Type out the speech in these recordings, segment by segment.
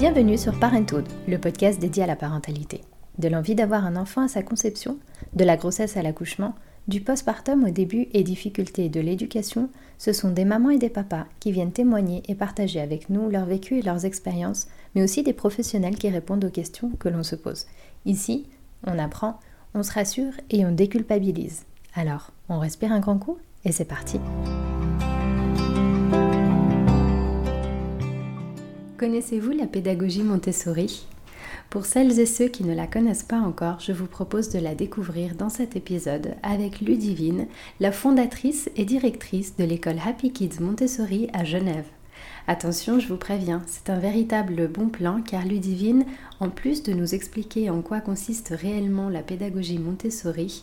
Bienvenue sur Parenthood, le podcast dédié à la parentalité. De l'envie d'avoir un enfant à sa conception, de la grossesse à l'accouchement, du postpartum au début et difficultés de l'éducation, ce sont des mamans et des papas qui viennent témoigner et partager avec nous leur vécu et leurs expériences, mais aussi des professionnels qui répondent aux questions que l'on se pose. Ici, on apprend, on se rassure et on déculpabilise. Alors, on respire un grand coup et c'est parti. Connaissez-vous la pédagogie Montessori? Pour celles et ceux qui ne la connaissent pas encore, je vous propose de la découvrir dans cet épisode avec Ludivine, la fondatrice et directrice de l'école Happy Kids Montessori à Genève. Attention, je vous préviens, c'est un véritable bon plan car Ludivine, en plus de nous expliquer en quoi consiste réellement la pédagogie Montessori,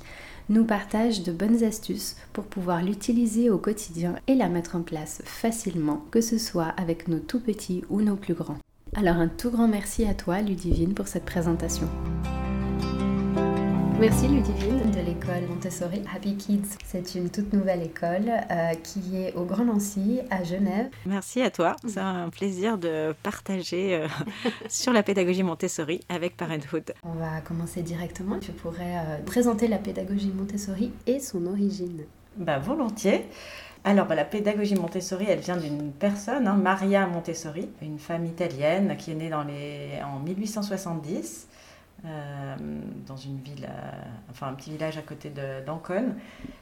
nous partage de bonnes astuces pour pouvoir l'utiliser au quotidien et la mettre en place facilement, que ce soit avec nos tout petits ou nos plus grands. Alors un tout grand merci à toi Ludivine pour cette présentation. Merci Ludivine de l'école Montessori Happy Kids. C'est une toute nouvelle école euh, qui est au Grand Nancy à Genève. Merci à toi. C'est un plaisir de partager euh, sur la pédagogie Montessori avec Parenthood. On va commencer directement. Tu pourrais euh, présenter la pédagogie Montessori et son origine. Bah, volontiers. Alors, bah, la pédagogie Montessori, elle vient d'une personne, hein, Maria Montessori, une femme italienne qui est née dans les... en 1870 euh, dans une ville, euh, enfin un petit village à côté d'Ancône.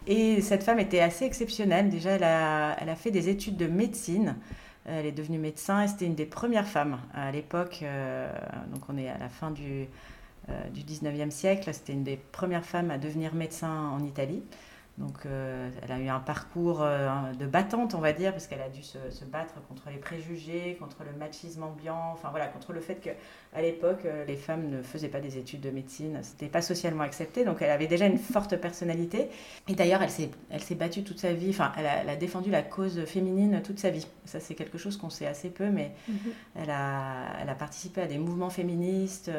Et cette femme était assez exceptionnelle. Déjà, elle a, fait des études de médecine. Elle est devenue médecin et c'était une des premières femmes à l'époque. Euh, donc on est à la fin du, du 19e siècle. C'était une des premières femmes à devenir médecin en Italie. Donc, euh, elle a eu un parcours euh, de battante, on va dire, parce qu'elle a dû se, battre contre les préjugés, contre le machisme ambiant, enfin voilà, contre le fait qu'à l'époque, euh, les femmes ne faisaient pas des études de médecine, c'était pas socialement accepté. Donc, elle avait déjà une forte personnalité. Et d'ailleurs, elle s'est, elle s'est battue toute sa vie, enfin, elle a, elle a, défendu la cause féminine toute sa vie. Ça, c'est quelque chose qu'on sait assez peu, mais mhm. elle, a, elle a participé à des mouvements féministes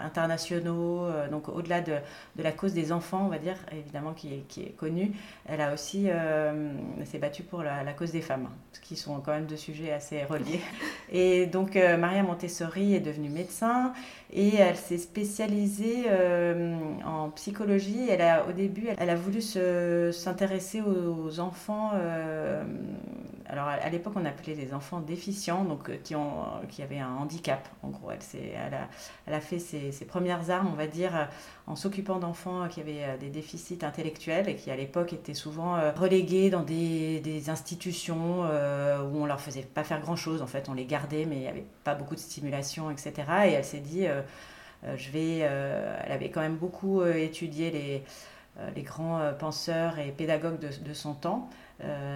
internationaux, donc au-delà de, de, la cause des enfants, on va dire, évidemment, qui est, qui est connue elle a aussi euh, s'est battue pour la, cause des femmes, qui sont quand même deux sujets assez reliés. Et donc euh, Maria Montessori est devenue médecin et elle s'est spécialisée euh, en psychologie. Elle a, au début, elle a voulu s'intéresser aux, enfants. Alors à, l'époque, on appelait les enfants déficients, donc qui, ont, qui avaient un handicap. En gros, elle, elle, a, elle a fait ses, premières armes, on va dire, en s'occupant d'enfants qui avaient des déficits intellectuels et qui allaient l'époque étaient souvent euh, relégués dans des, institutions euh, où on leur faisait pas faire grand chose. En fait, on les gardait, mais il n'y avait pas beaucoup de stimulation, etc. Et elle s'est dit, euh, je vais. elle avait quand même beaucoup étudié les, les grands penseurs et pédagogues de, son temps.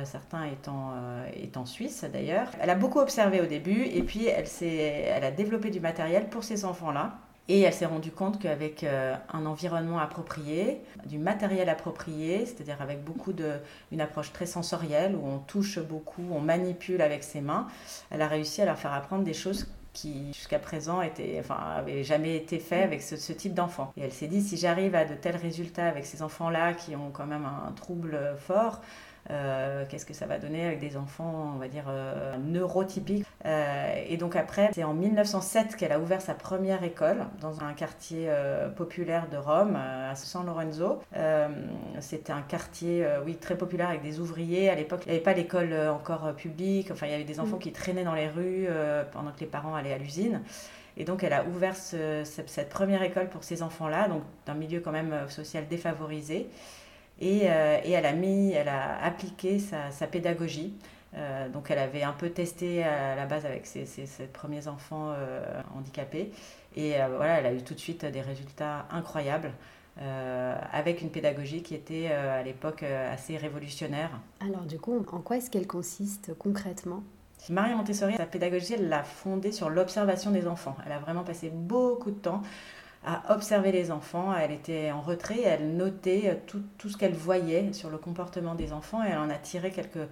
Certains étant, étant suisses d'ailleurs. Elle a beaucoup observé au début et puis elle, a développé du matériel pour ces enfants-là et elle s'est rendue compte qu'avec euh, un environnement approprié, du matériel approprié, c'est-à-dire avec beaucoup de, une approche très sensorielle où on touche beaucoup, on manipule avec ses mains, elle a réussi à leur faire apprendre des choses qui jusqu'à présent étaient, enfin, avaient jamais été faites avec ce, ce type d'enfants. Et elle s'est dit si j'arrive à de tels résultats avec ces enfants-là qui ont quand même un trouble fort, euh, qu'est-ce que ça va donner avec des enfants, on va dire, euh, neurotypiques. Euh, et donc après, c'est en 1907 qu'elle a ouvert sa première école dans un quartier populaire de Rome, à San Lorenzo. C'était un quartier, oui, très populaire avec des ouvriers. À l'époque, il n'y avait pas l'école encore publique. Enfin, il y avait des enfants mm. qui traînaient dans les rues pendant que les parents allaient à l'usine. Et donc, elle a ouvert cette première école pour ces enfants-là, donc d'un milieu quand même social défavorisé. Euh, et, elle a mis, elle a appliqué sa, pédagogie. Euh, donc elle avait un peu testé à la base avec ses, premiers enfants euh, handicapés. Et voilà, elle a eu tout de suite des résultats incroyables. avec une pédagogie qui était à l'époque assez révolutionnaire. Alors du coup, en quoi est-ce qu'elle consiste concrètement? Marie Montessori, sa pédagogie, elle l'a fondée sur l'observation des enfants. Elle a vraiment passé beaucoup de temps à observer les enfants. Elle était en retrait, elle notait euh, tout, tout ce qu'elle voyait sur le comportement des enfants et elle en a tiré quelques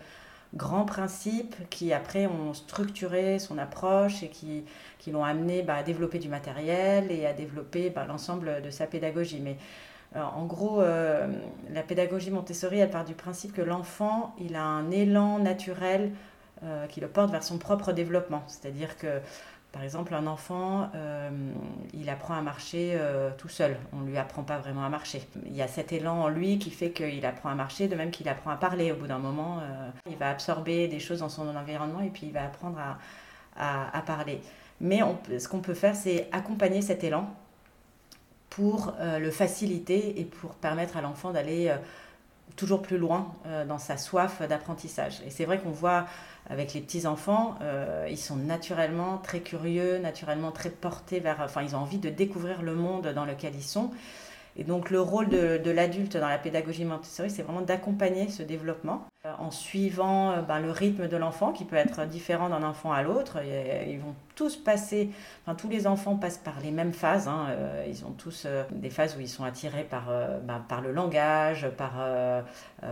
grands principes qui après ont structuré son approche et qui, qui l'ont amené bah, à développer du matériel et à développer bah, l'ensemble de sa pédagogie. Mais euh, en gros, euh, la pédagogie Montessori, elle part du principe que l'enfant, il a un élan naturel qui le porte vers son propre développement. C'est-à-dire que Par exemple, un enfant, euh, il apprend à marcher euh, tout seul. On ne lui apprend pas vraiment à marcher. Il y a cet élan en lui qui fait qu'il apprend à marcher, de même qu'il apprend à parler. Au bout d'un moment, euh, il va absorber des choses dans son environnement et puis il va apprendre à, parler. Mais ce qu'on peut faire, c'est accompagner cet élan pour le faciliter et pour permettre à l'enfant d'aller toujours plus loin dans sa soif d'apprentissage. Et c'est vrai qu'on voit avec les petits enfants, euh, ils sont naturellement très curieux, naturellement très portés vers, enfin, ils ont envie de découvrir le monde dans lequel ils sont. Et donc le rôle de, l'adulte dans la pédagogie Montessori, c'est vraiment d'accompagner ce développement euh, en suivant euh, ben, le rythme de l'enfant qui peut être différent d'un enfant à l'autre. Ils vont tous passer, enfin tous les enfants passent par les mêmes phases. Hein. Euh, ils ont tous des phases où ils sont attirés par, ben, par le langage, par,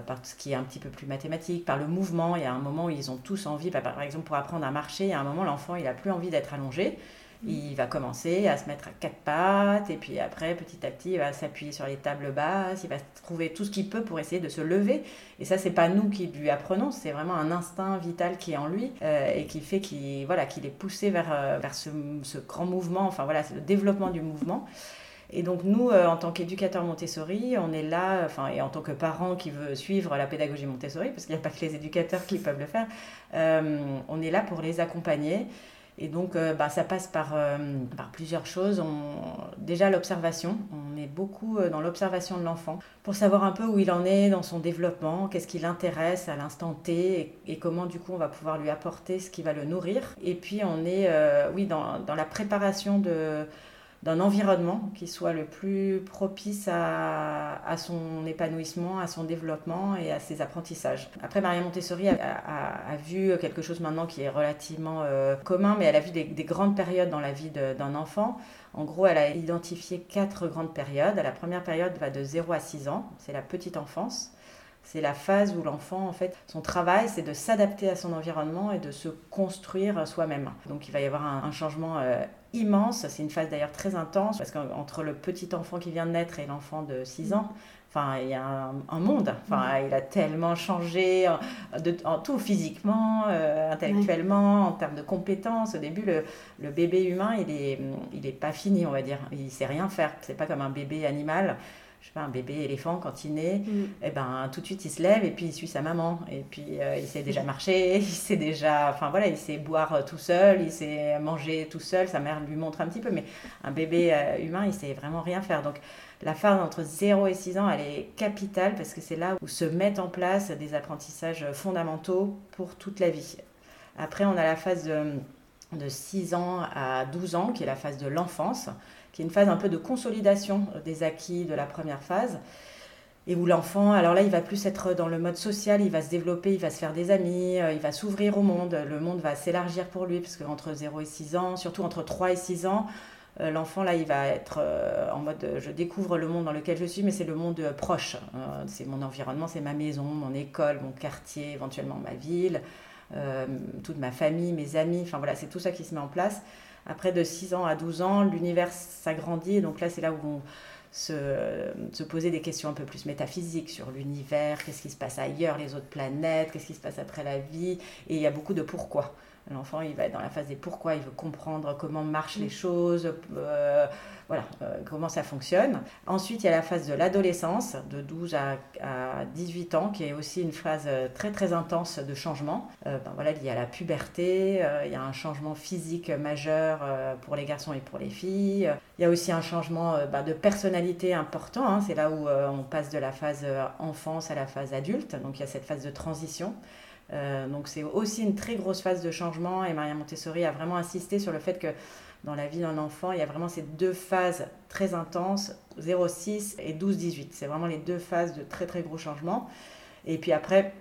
par ce qui est un petit peu plus mathématique, par le mouvement. Il y a un moment où ils ont tous envie, ben, par exemple pour apprendre à marcher, il y a un moment l'enfant il n'a plus envie d'être allongé. Il va commencer à se mettre à quatre pattes et puis après, petit à petit, il va s'appuyer sur les tables basses, il va trouver tout ce qu'il peut pour essayer de se lever. Et ça, c'est pas nous qui lui apprenons, c'est vraiment un instinct vital qui est en lui euh, et qui fait qu'il voilà, qu'il est poussé vers, euh, vers ce, grand mouvement, enfin voilà, le développement du mouvement. Et donc nous, euh, en tant qu'éducateurs Montessori, on est là, enfin, et en tant que parents qui veut suivre la pédagogie Montessori, parce qu'il n'y a pas que les éducateurs qui peuvent le faire, on est là pour les accompagner et donc, euh, bah, ça passe par, euh, par plusieurs choses. On, déjà, l'observation. On est beaucoup euh, dans l'observation de l'enfant pour savoir un peu où il en est dans son développement, qu'est-ce qui l'intéresse à l'instant T et, comment, du coup, on va pouvoir lui apporter ce qui va le nourrir. Et puis, on est, oui, dans, dans la préparation de d'un environnement qui soit le plus propice à, son épanouissement, à son développement et à ses apprentissages. Après, Maria Montessori a, vu quelque chose maintenant qui est relativement euh, commun, mais elle a vu des, des, grandes périodes dans la vie d'un enfant. En gros, elle a identifié quatre grandes périodes. La première période va de 0 à 6 ans, c'est la petite enfance. C'est la phase où l'enfant, en fait, son travail, c'est de s'adapter à son environnement et de se construire soi-même. Donc il va y avoir un, changement euh, immense. C'est une phase d'ailleurs très intense parce qu'entre le petit enfant qui vient de naître et l'enfant de 6 ans, Enfin, il y a un, monde. Enfin, il a tellement changé en, tout, physiquement, euh, intellectuellement, en termes de compétences. Au début, le, le bébé humain, il est, il est pas fini, on va dire. Il sait rien faire. C'est pas comme un bébé animal je sais pas, un bébé éléphant, quand il naît, mm. et eh ben, tout de suite, il se lève et puis il suit sa maman. Et puis, euh, il sait déjà marcher, il sait déjà, enfin voilà, il sait boire euh, tout seul, il sait manger tout seul, sa mère lui montre un petit peu, mais un bébé euh, humain, il sait vraiment rien faire. Donc, la phase entre 0 et 6 ans, elle est capitale parce que c'est là où se mettent en place des apprentissages fondamentaux pour toute la vie. Après, on a la phase de, de 6 ans à 12 ans, qui est la phase de l'enfance qui est une phase un peu de consolidation des acquis de la première phase. Et où l'enfant, alors là, il va plus être dans le mode social, il va se développer, il va se faire des amis, euh, il va s'ouvrir au monde, le monde va s'élargir pour lui, parce qu'entre 0 et 6 ans, surtout entre 3 et 6 ans, euh, l'enfant, là, il va être euh, en mode je découvre le monde dans lequel je suis, mais c'est le monde proche. c'est mon environnement, c'est ma maison, mon école, mon quartier, éventuellement ma ville, toute ma famille, mes amis, enfin voilà, c'est tout ça qui se met en place. Après, de 6 ans à 12 ans, l'univers s'agrandit. Donc là, c'est là où on se, se, poser des questions un peu plus métaphysiques sur l'univers, qu'est-ce qui se passe ailleurs, les autres planètes, qu'est-ce qui se passe après la vie? Et il y a beaucoup de pourquoi. L'enfant, il va être dans la phase des pourquoi, il veut comprendre comment marchent les choses, euh, voilà, euh, comment ça fonctionne. Ensuite, il y a la phase de l'adolescence, de 12 à, 18 ans, qui est aussi une phase euh, très très intense de changement. ben, voilà, il y a la puberté, il y a un changement physique majeur pour les garçons et pour les filles. Il y a aussi un changement ben, de personnalité important, hein. c'est là où on passe de la phase enfance à la phase adulte, donc il y a cette phase de transition. Euh, donc c'est aussi une très grosse phase de changement et Maria Montessori a vraiment insisté sur le fait que dans la vie d'un enfant, il y a vraiment ces deux phases très intenses, 0-6 et 12-18. C'est vraiment les deux phases de très très gros changements. Et puis après,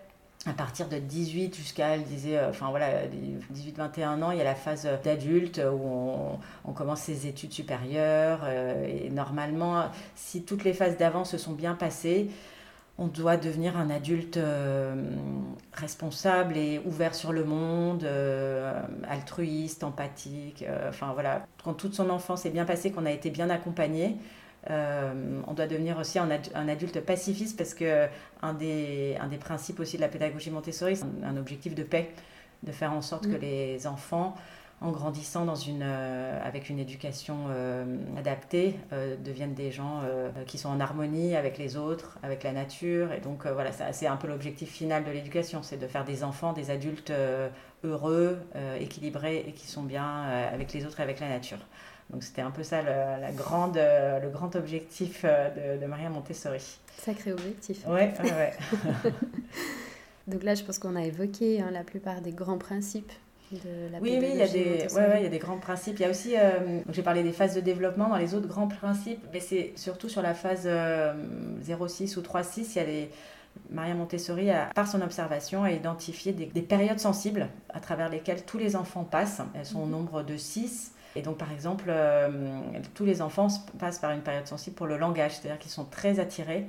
à partir de 18 jusqu'à, elle disait, euh, enfin voilà, 18-21 ans, il y a la phase d'adulte où on, commence ses études supérieures. Euh, et normalement, si toutes les phases d'avant se sont bien passées, on doit devenir un adulte euh, responsable et ouvert sur le monde, euh, altruiste, empathique. Euh, enfin voilà, quand toute son enfance est bien passée, qu'on a été bien accompagné, on doit devenir aussi un, adulte pacifiste parce que un des, un des principes aussi de la pédagogie Montessori, c'est un, objectif de paix, de faire en sorte que mm. les enfants en grandissant dans une, euh, avec une éducation euh, adaptée, euh, deviennent des gens qui sont en harmonie avec les autres, avec la nature. Et donc voilà, c'est un peu l'objectif final de l'éducation, c'est de faire des enfants, des adultes heureux, équilibrés et qui sont bien avec les autres et avec la nature. Donc c'était un peu ça le, la grande, le grand objectif de, de Maria Montessori. Sacré objectif. Oui, ouais, ouais. Donc là, je pense qu'on a évoqué hein, la plupart des grands principes oui, oui, il y, a des, ouais, il y a des grands principes. Il y a aussi, euh, j'ai parlé des phases de développement dans les autres grands principes, mais c'est surtout sur la phase 0,6 euh, ou 3,6, il y a les, Maria Montessori, a, par son observation, a identifié des, périodes sensibles à travers lesquelles tous les enfants passent. Elles sont au mhm. nombre de 6. Et donc, par exemple, euh, tous les enfants passent par une période sensible pour le langage, c'est-à-dire qu'ils sont très attirés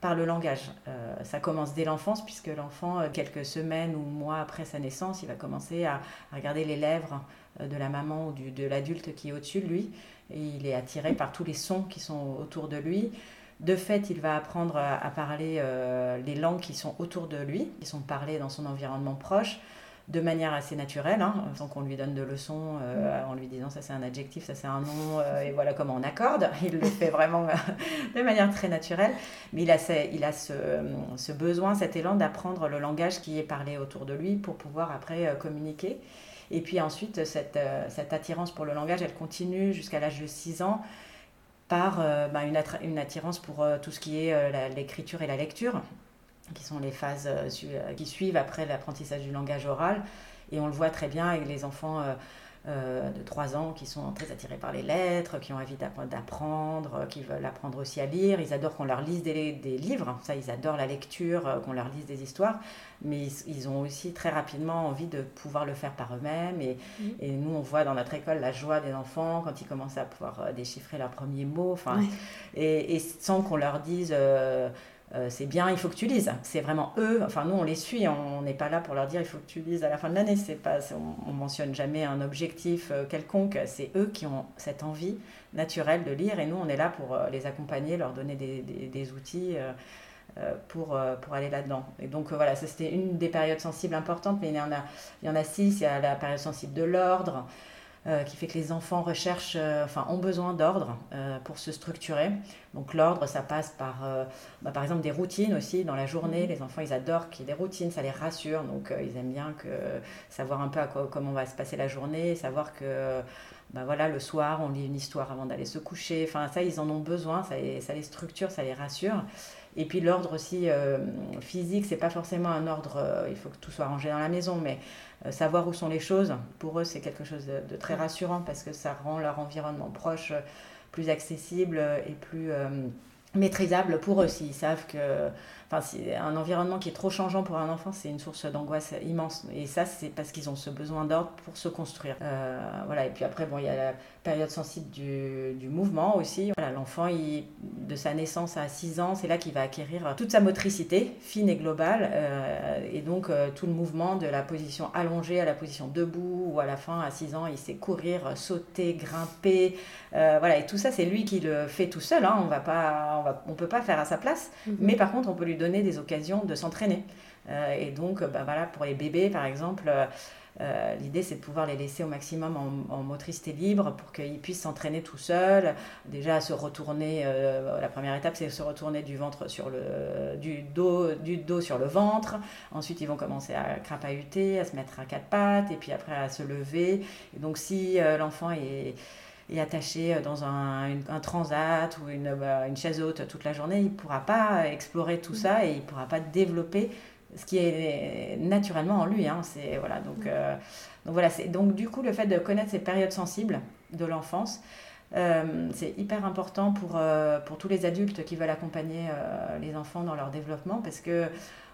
par le langage. Euh, ça commence dès l'enfance, puisque l'enfant, euh, quelques semaines ou mois après sa naissance, il va commencer à, regarder les lèvres euh, de la maman ou de l'adulte qui est au-dessus de lui, et il est attiré par tous les sons qui sont autour de lui. De fait, il va apprendre à, parler les langues qui sont autour de lui, qui sont parlées dans son environnement proche de manière assez naturelle, hein, sans qu'on lui donne de leçons euh, en lui disant ça c'est un adjectif, ça c'est un nom, euh, et voilà comment on accorde. Il le fait vraiment euh, de manière très naturelle. Mais il a, il a ce, besoin, cet élan d'apprendre le langage qui est parlé autour de lui pour pouvoir après communiquer. Et puis ensuite, cette, cette, attirance pour le langage, elle continue jusqu'à l'âge de 6 ans par une, une, attirance pour tout ce qui est l'écriture et la lecture qui sont les phases euh, euh, qui suivent après l'apprentissage du langage oral. Et on le voit très bien avec les enfants euh, de 3 ans qui sont très attirés par les lettres, qui ont envie d'apprendre, qui veulent apprendre aussi à lire. Ils adorent qu'on leur lise des, des, livres, ça ils adorent la lecture, qu'on leur lise des histoires, mais ils, ont aussi très rapidement envie de pouvoir le faire par eux-mêmes. Et, mmh. et, nous, on voit dans notre école la joie des enfants quand ils commencent à pouvoir déchiffrer leurs premiers mots, enfin, et, et, sans qu'on leur dise... Euh, c'est bien, il faut que tu lises. C'est vraiment eux, enfin nous on les suit, on n'est pas là pour leur dire il faut que tu lises à la fin de l'année. C'est pas, on, mentionne jamais un objectif euh, quelconque. C'est eux qui ont cette envie naturelle de lire et nous on est là pour euh, les accompagner, leur donner des, outils. pour, pour aller là-dedans. Et donc voilà, ça c'était une des périodes sensibles importantes, mais il y en a, il y en a six. Il y a la période sensible de l'ordre, euh, qui fait que les enfants recherchent, euh, enfin, ont besoin d'ordre euh, pour se structurer. Donc l'ordre, ça passe par, bah, par exemple, des routines aussi dans la journée. Mhm. Les enfants, ils adorent qu'il y ait des routines, ça les rassure. Donc ils aiment bien que, savoir un peu à quoi, comment va se passer la journée, savoir que bah, voilà, le soir, on lit une histoire avant d'aller se coucher. Enfin, ça, ils en ont besoin, ça ça les structure, ça les rassure. Et puis l'ordre aussi physique, c'est pas forcément un ordre, il faut que tout soit rangé dans la maison, mais savoir où sont les choses, pour eux, c'est quelque chose de, très rassurant parce que ça rend leur environnement proche plus accessible et plus maîtrisable pour eux. S'ils savent que enfin un environnement qui est trop changeant pour un enfant c'est une source d'angoisse immense. Et ça c'est parce qu'ils ont ce besoin d'ordre pour se construire. Voilà. Et puis après bon il y a période sensible du, du mouvement aussi voilà l'enfant de sa naissance à 6 ans c'est là qu'il va acquérir toute sa motricité fine et globale euh, et donc euh, tout le mouvement de la position allongée à la position debout ou à la fin à 6 ans il sait courir sauter grimper euh, voilà et tout ça c'est lui qui le fait tout seul hein. on va pas on, peut pas faire à sa place, mhm. mais par contre, on peut lui donner des occasions de s'entraîner. Et donc, bah, voilà, pour les bébés, par exemple, euh, euh, l'idée, c'est de pouvoir les laisser au maximum en, motricité libre pour qu'ils puissent s'entraîner tout seuls. Déjà, à se retourner, la première étape, c'est se retourner du ventre sur le, du dos, du dos sur le ventre. Ensuite, ils vont commencer à crapahuter, à se mettre à quatre pattes, et puis après à se lever. Et donc, si l'enfant est attaché euh, dans un, un transat ou une, bah, une, chaise haute toute la journée, il ne pourra pas explorer tout ça et il ne pourra pas développer ce qui est naturellement en lui. Hein. C'est, voilà, donc, euh, donc, voilà, c'est, donc du coup, le fait de connaître ces périodes sensibles de l'enfance, euh, c'est hyper important pour, pour tous les adultes qui veulent accompagner les enfants dans leur développement parce que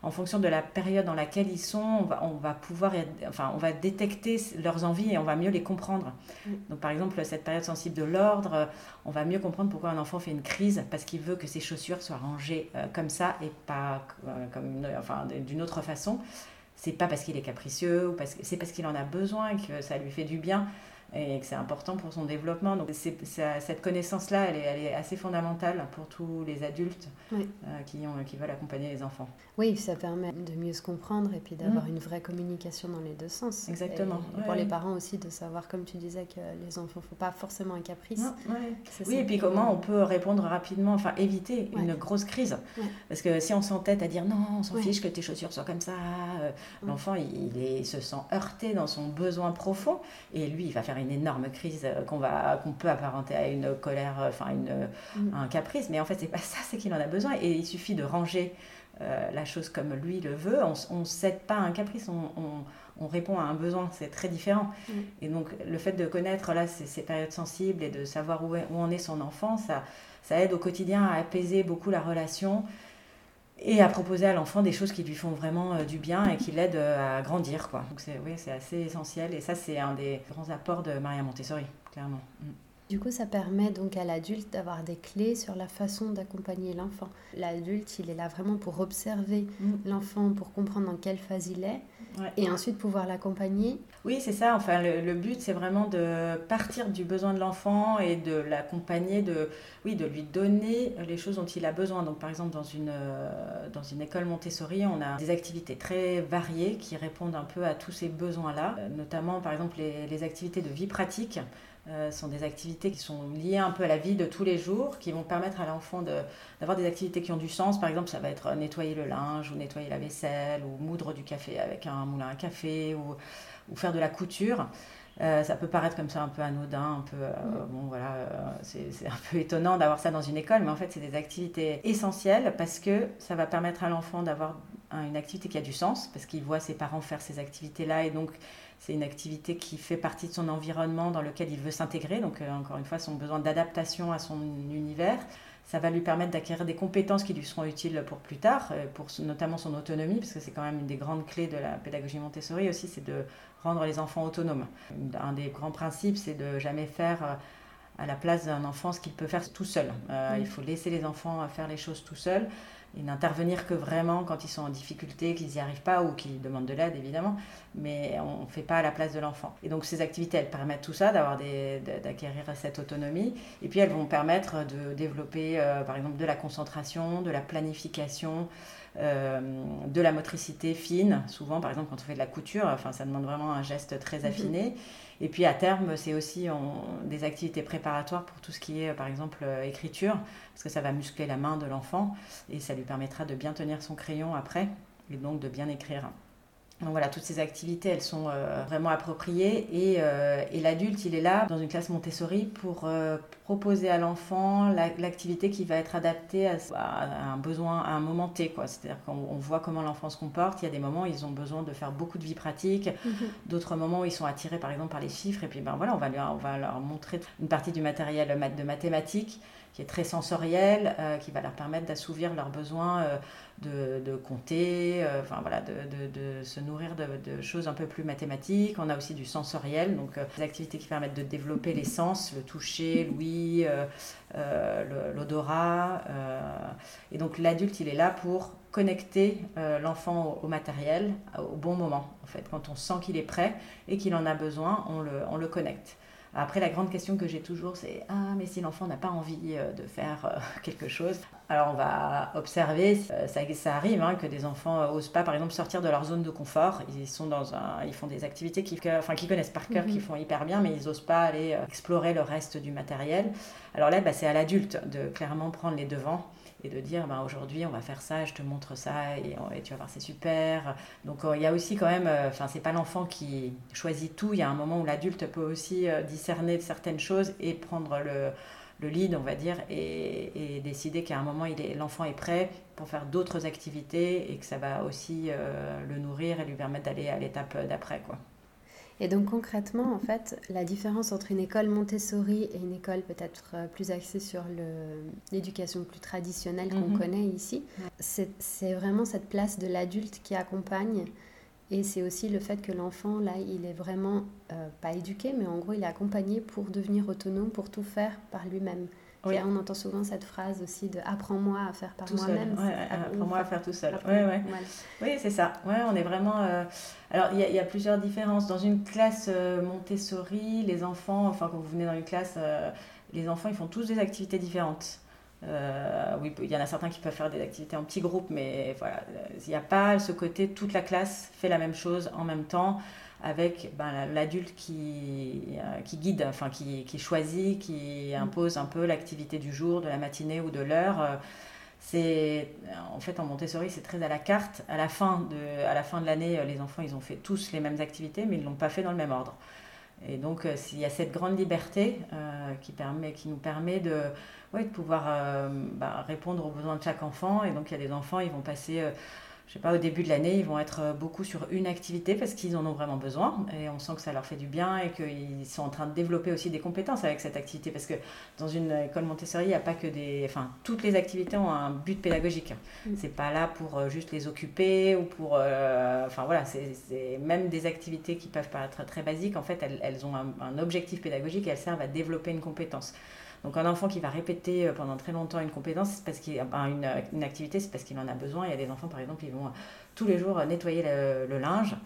en fonction de la période dans laquelle ils sont, on va, on va pouvoir, enfin, on va détecter leurs envies et on va mieux les comprendre. Mm. Donc, par exemple, cette période sensible de l'ordre, on va mieux comprendre pourquoi un enfant fait une crise parce qu'il veut que ses chaussures soient rangées euh, comme ça et pas euh, comme enfin, d'une autre façon. C'est pas parce qu'il est capricieux ou parce que c'est parce qu'il en a besoin que ça lui fait du bien. Et que c'est important pour son développement. Donc cette connaissance-là, elle est, elle est, assez fondamentale pour tous les adultes euh, qui, ont, qui veulent accompagner les enfants. Oui, ça permet de mieux se comprendre et puis d'avoir mm. une vraie communication dans les deux sens. Exactement. Et pour les parents aussi de savoir, comme tu disais, que les enfants ne font pas forcément un caprice. oui, et puis comment on peut répondre rapidement, enfin éviter une grosse crise. Parce que si on s'entête à dire non, on s'en fiche que tes chaussures soient comme ça, euh, l'enfant il, est, se sent heurté dans son besoin profond et lui il va faire une énorme crise euh, qu'on va qu'on peut apparenter à une colère, euh, enfin une, mm. un caprice. Mais en fait c'est pas ça, c'est qu'il en a besoin et il suffit de ranger la chose comme lui le veut. On ne cède pas à un caprice, on, on, répond à un besoin, c'est très différent. Mm. Et donc le fait de connaître là ces, ces périodes sensibles et de savoir où, où en est son enfant, ça, ça aide au quotidien à apaiser beaucoup la relation et à proposer à l'enfant des choses qui lui font vraiment euh, du bien et qui l'aident euh, à grandir. Quoi. Donc c'est, assez essentiel et ça c'est un des grands apports de Maria Montessori, clairement. Mm. Du coup, ça permet donc à l'adulte d'avoir des clés sur la façon d'accompagner l'enfant. L'adulte, il est là vraiment pour observer mm. l'enfant, pour comprendre dans quelle phase il est, et ensuite pouvoir l'accompagner. Oui, c'est ça. Enfin, le, but, c'est vraiment de partir du besoin de l'enfant et de l'accompagner, de, oui, de lui donner les choses dont il a besoin. Donc, par exemple, dans une, euh, dans une école Montessori, on a des activités très variées qui répondent un peu à tous ces besoins-là, euh, notamment, par exemple, les, les activités de vie pratique. Euh, sont des activités qui sont liées un peu à la vie de tous les jours, qui vont permettre à l'enfant d'avoir des activités qui ont du sens. Par exemple, ça va être nettoyer le linge, ou nettoyer la vaisselle, ou moudre du café avec un moulin à café, ou, ou faire de la couture. Euh, ça peut paraître comme ça un peu anodin, un peu euh, bon voilà, c'est un peu étonnant d'avoir ça dans une école, mais en fait c'est des activités essentielles parce que ça va permettre à l'enfant d'avoir une activité qui a du sens parce qu'il voit ses parents faire ces activités-là et donc c'est une activité qui fait partie de son environnement dans lequel il veut s'intégrer. Donc, euh, encore une fois, son besoin d'adaptation à son univers. Ça va lui permettre d'acquérir des compétences qui lui seront utiles pour plus tard, euh, pour notamment son autonomie, parce que c'est quand même une des grandes clés de la pédagogie Montessori aussi, c'est de rendre les enfants autonomes. Un des grands principes, c'est de jamais faire euh, à la place d'un enfant ce qu'il peut faire tout seul. Il faut laisser les enfants faire les choses tout seuls et n'intervenir que vraiment quand ils sont en difficulté, qu'ils n'y arrivent pas ou qu'ils demandent de l'aide évidemment, mais on ne fait pas à la place de l'enfant. Et donc ces activités, elles permettent tout ça, d'avoir d'acquérir cette autonomie, et puis elles vont permettre de développer euh, par exemple de la concentration, de la planification, euh, de la motricité fine. Souvent, par exemple, quand on fait de la couture, enfin, ça demande vraiment un geste très mhm. affiné. Et puis à terme, c'est aussi des activités préparatoires pour tout ce qui est, par exemple, euh, écriture, parce que ça va muscler la main de l'enfant et ça lui permettra de bien tenir son crayon après et donc de bien écrire. Donc voilà, toutes ces activités, elles sont euh, vraiment appropriées et, euh, et l'adulte, il est là dans une classe Montessori pour euh, proposer à l'enfant l'activité qui va être adaptée à, un besoin, à un moment T. C'est-à-dire qu'on voit comment l'enfant se comporte. Il y a des moments où ils ont besoin de faire beaucoup de vie pratique, mhm. d'autres moments où ils sont attirés par exemple par les chiffres et puis ben voilà, on va, lui, on va leur montrer une partie du matériel de mathématiques qui est très sensoriel, qui va leur permettre d'assouvir leurs besoins euh, de, compter, euh, enfin voilà, de, de, se nourrir de, choses un peu plus mathématiques. On a aussi du sensoriel, donc des activités qui permettent de développer les sens, le toucher, l'ouïe, l'odorat. et donc l'adulte, il est là pour connecter l'enfant au, matériel au bon moment. En fait, quand on sent qu'il est prêt et qu'il en a besoin, on le, on le connecte. Après, la grande question que j'ai toujours, c'est Ah, mais si l'enfant n'a pas envie euh, de faire euh, quelque chose, alors on va observer, euh, ça, ça arrive hein, que des enfants n'osent pas, par exemple, sortir de leur zone de confort. Ils, sont dans un, ils font des activités qu'ils enfin, connaissent par cœur, qu'ils mhm. font hyper bien, mais ils n'osent pas aller explorer le reste du matériel. Alors là, bah, c'est à l'adulte de clairement prendre les devants de dire ben, aujourd'hui on va faire ça, je te montre ça et, tu vas voir c'est super. Donc il y a aussi quand même, euh, enfin c'est pas l'enfant qui choisit tout, il y a un moment où l'adulte peut aussi euh, discerner certaines choses et prendre le, le lead on va dire et, décider qu'à un moment l'enfant est, est prêt pour faire d'autres activités et que ça va aussi euh, le nourrir et lui permettre d'aller à l'étape d'après quoi. Et donc concrètement, en fait, la différence entre une école Montessori et une école peut-être euh, plus axée sur l'éducation plus traditionnelle qu'on mhm. connaît ici, c'est vraiment cette place de l'adulte qui accompagne. Et c'est aussi le fait que l'enfant, là, il est vraiment, euh, pas éduqué, mais en gros, il est accompagné pour devenir autonome, pour tout faire par lui-même. On entend souvent cette phrase aussi de apprends-moi à faire par moi-même. apprends-moi à faire tout seul. Oui, c'est ça. Ouais, on est vraiment. Euh, alors, il y, a plusieurs différences. Dans une classe euh, Montessori, les enfants, enfin, quand vous venez dans une classe, euh, les enfants, ils font tous des activités différentes. oui, il y en a certains qui peuvent faire des activités en petits groupes, mais voilà, il n'y a pas ce côté toute la classe fait la même chose en même temps avec ben, l'adulte qui, euh, qui guide, enfin qui, qui, choisit, qui impose un peu l'activité du jour, de la matinée ou de l'heure. Euh, c'est en fait en Montessori c'est très à la carte. À la fin de à la fin de l'année, les enfants ils ont fait tous les mêmes activités, mais ils l'ont pas fait dans le même ordre. Et donc euh, il y a cette grande liberté qui permet qui nous permet de ouais, de pouvoir bah, répondre aux besoins de chaque enfant. Et donc il y a des enfants ils vont passer je sais pas, au début de l'année, ils vont être euh, beaucoup sur une activité parce qu'ils en ont vraiment besoin et on sent que ça leur fait du bien et qu'ils sont en train de développer aussi des compétences avec cette activité parce que dans une école Montessori, il n'y a pas que des. Enfin, toutes les activités ont un but pédagogique. Mm. C'est pas là pour euh, juste les occuper ou pour. Euh, enfin voilà, c'est même des activités qui peuvent paraître très basiques. En fait, elles, elles ont un, un objectif pédagogique et elles servent à développer une compétence. Donc un enfant qui va répéter euh, pendant très longtemps une compétence, c'est parce qu'il une, une activité, c'est parce qu'il en a besoin. Il y a des enfants, par exemple, qui vont euh, tous les jours euh, nettoyer le, linge.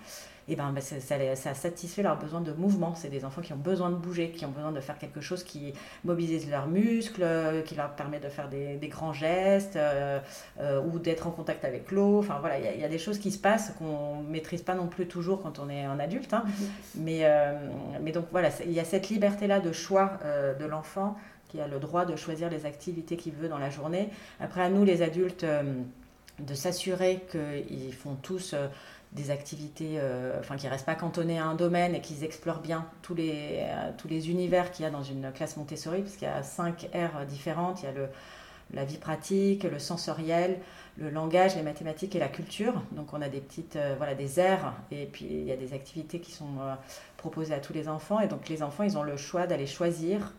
Et ben, ben ça, ça, satisfait leur besoin de mouvement. C'est des enfants qui ont besoin de bouger, qui ont besoin de faire quelque chose qui mobilise leurs muscles, qui leur permet de faire des, grands gestes ou d'être en contact avec l'eau. Enfin voilà, il y, a des choses qui se passent qu'on maîtrise pas non plus toujours quand on est un adulte. Hein. Mais, mais donc voilà, il y a cette liberté-là de choix de l'enfant qui a le droit de choisir les activités qu'il veut dans la journée. Après, à nous, les adultes, euh, de s'assurer qu'ils font tous euh, des activités, euh, enfin, qu'ils ne restent pas cantonnés à un domaine et qu'ils explorent bien tous les, tous les univers qu'il y a dans une classe Montessori, parce qu'il y a cinq aires différentes. Il y a le, la vie pratique, le sensoriel, le langage, les mathématiques et la culture. Donc on a des petites, voilà, des aires et puis il y a des activités qui sont proposées à tous les enfants. Et donc les enfants, ils ont le choix d'aller choisir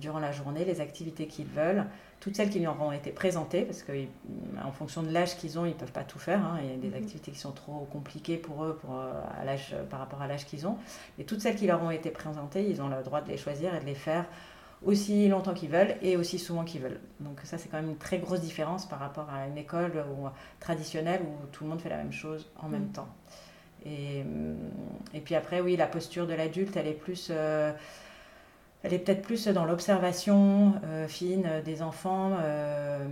durant la journée les activités qu'ils veulent, toutes celles qui leur ont été présentées, parce qu'en fonction de l'âge qu'ils ont, ils ne peuvent pas tout faire. Hein. Il y a des mhm. activités qui sont trop compliquées pour eux pour, euh, à l'âge, par rapport à l'âge qu'ils ont. Et toutes celles qui leur ont été présentées, ils ont le droit de les choisir et de les faire aussi longtemps qu'ils veulent et aussi souvent qu'ils veulent. Donc ça, c'est quand même une très grosse différence par rapport à une école où, traditionnelle où tout le monde fait la même chose en même mhm. temps. Et, et, puis après, oui, la posture de l'adulte, elle est plus... Euh, elle est peut-être plus dans l'observation euh, fine des enfants. Euh,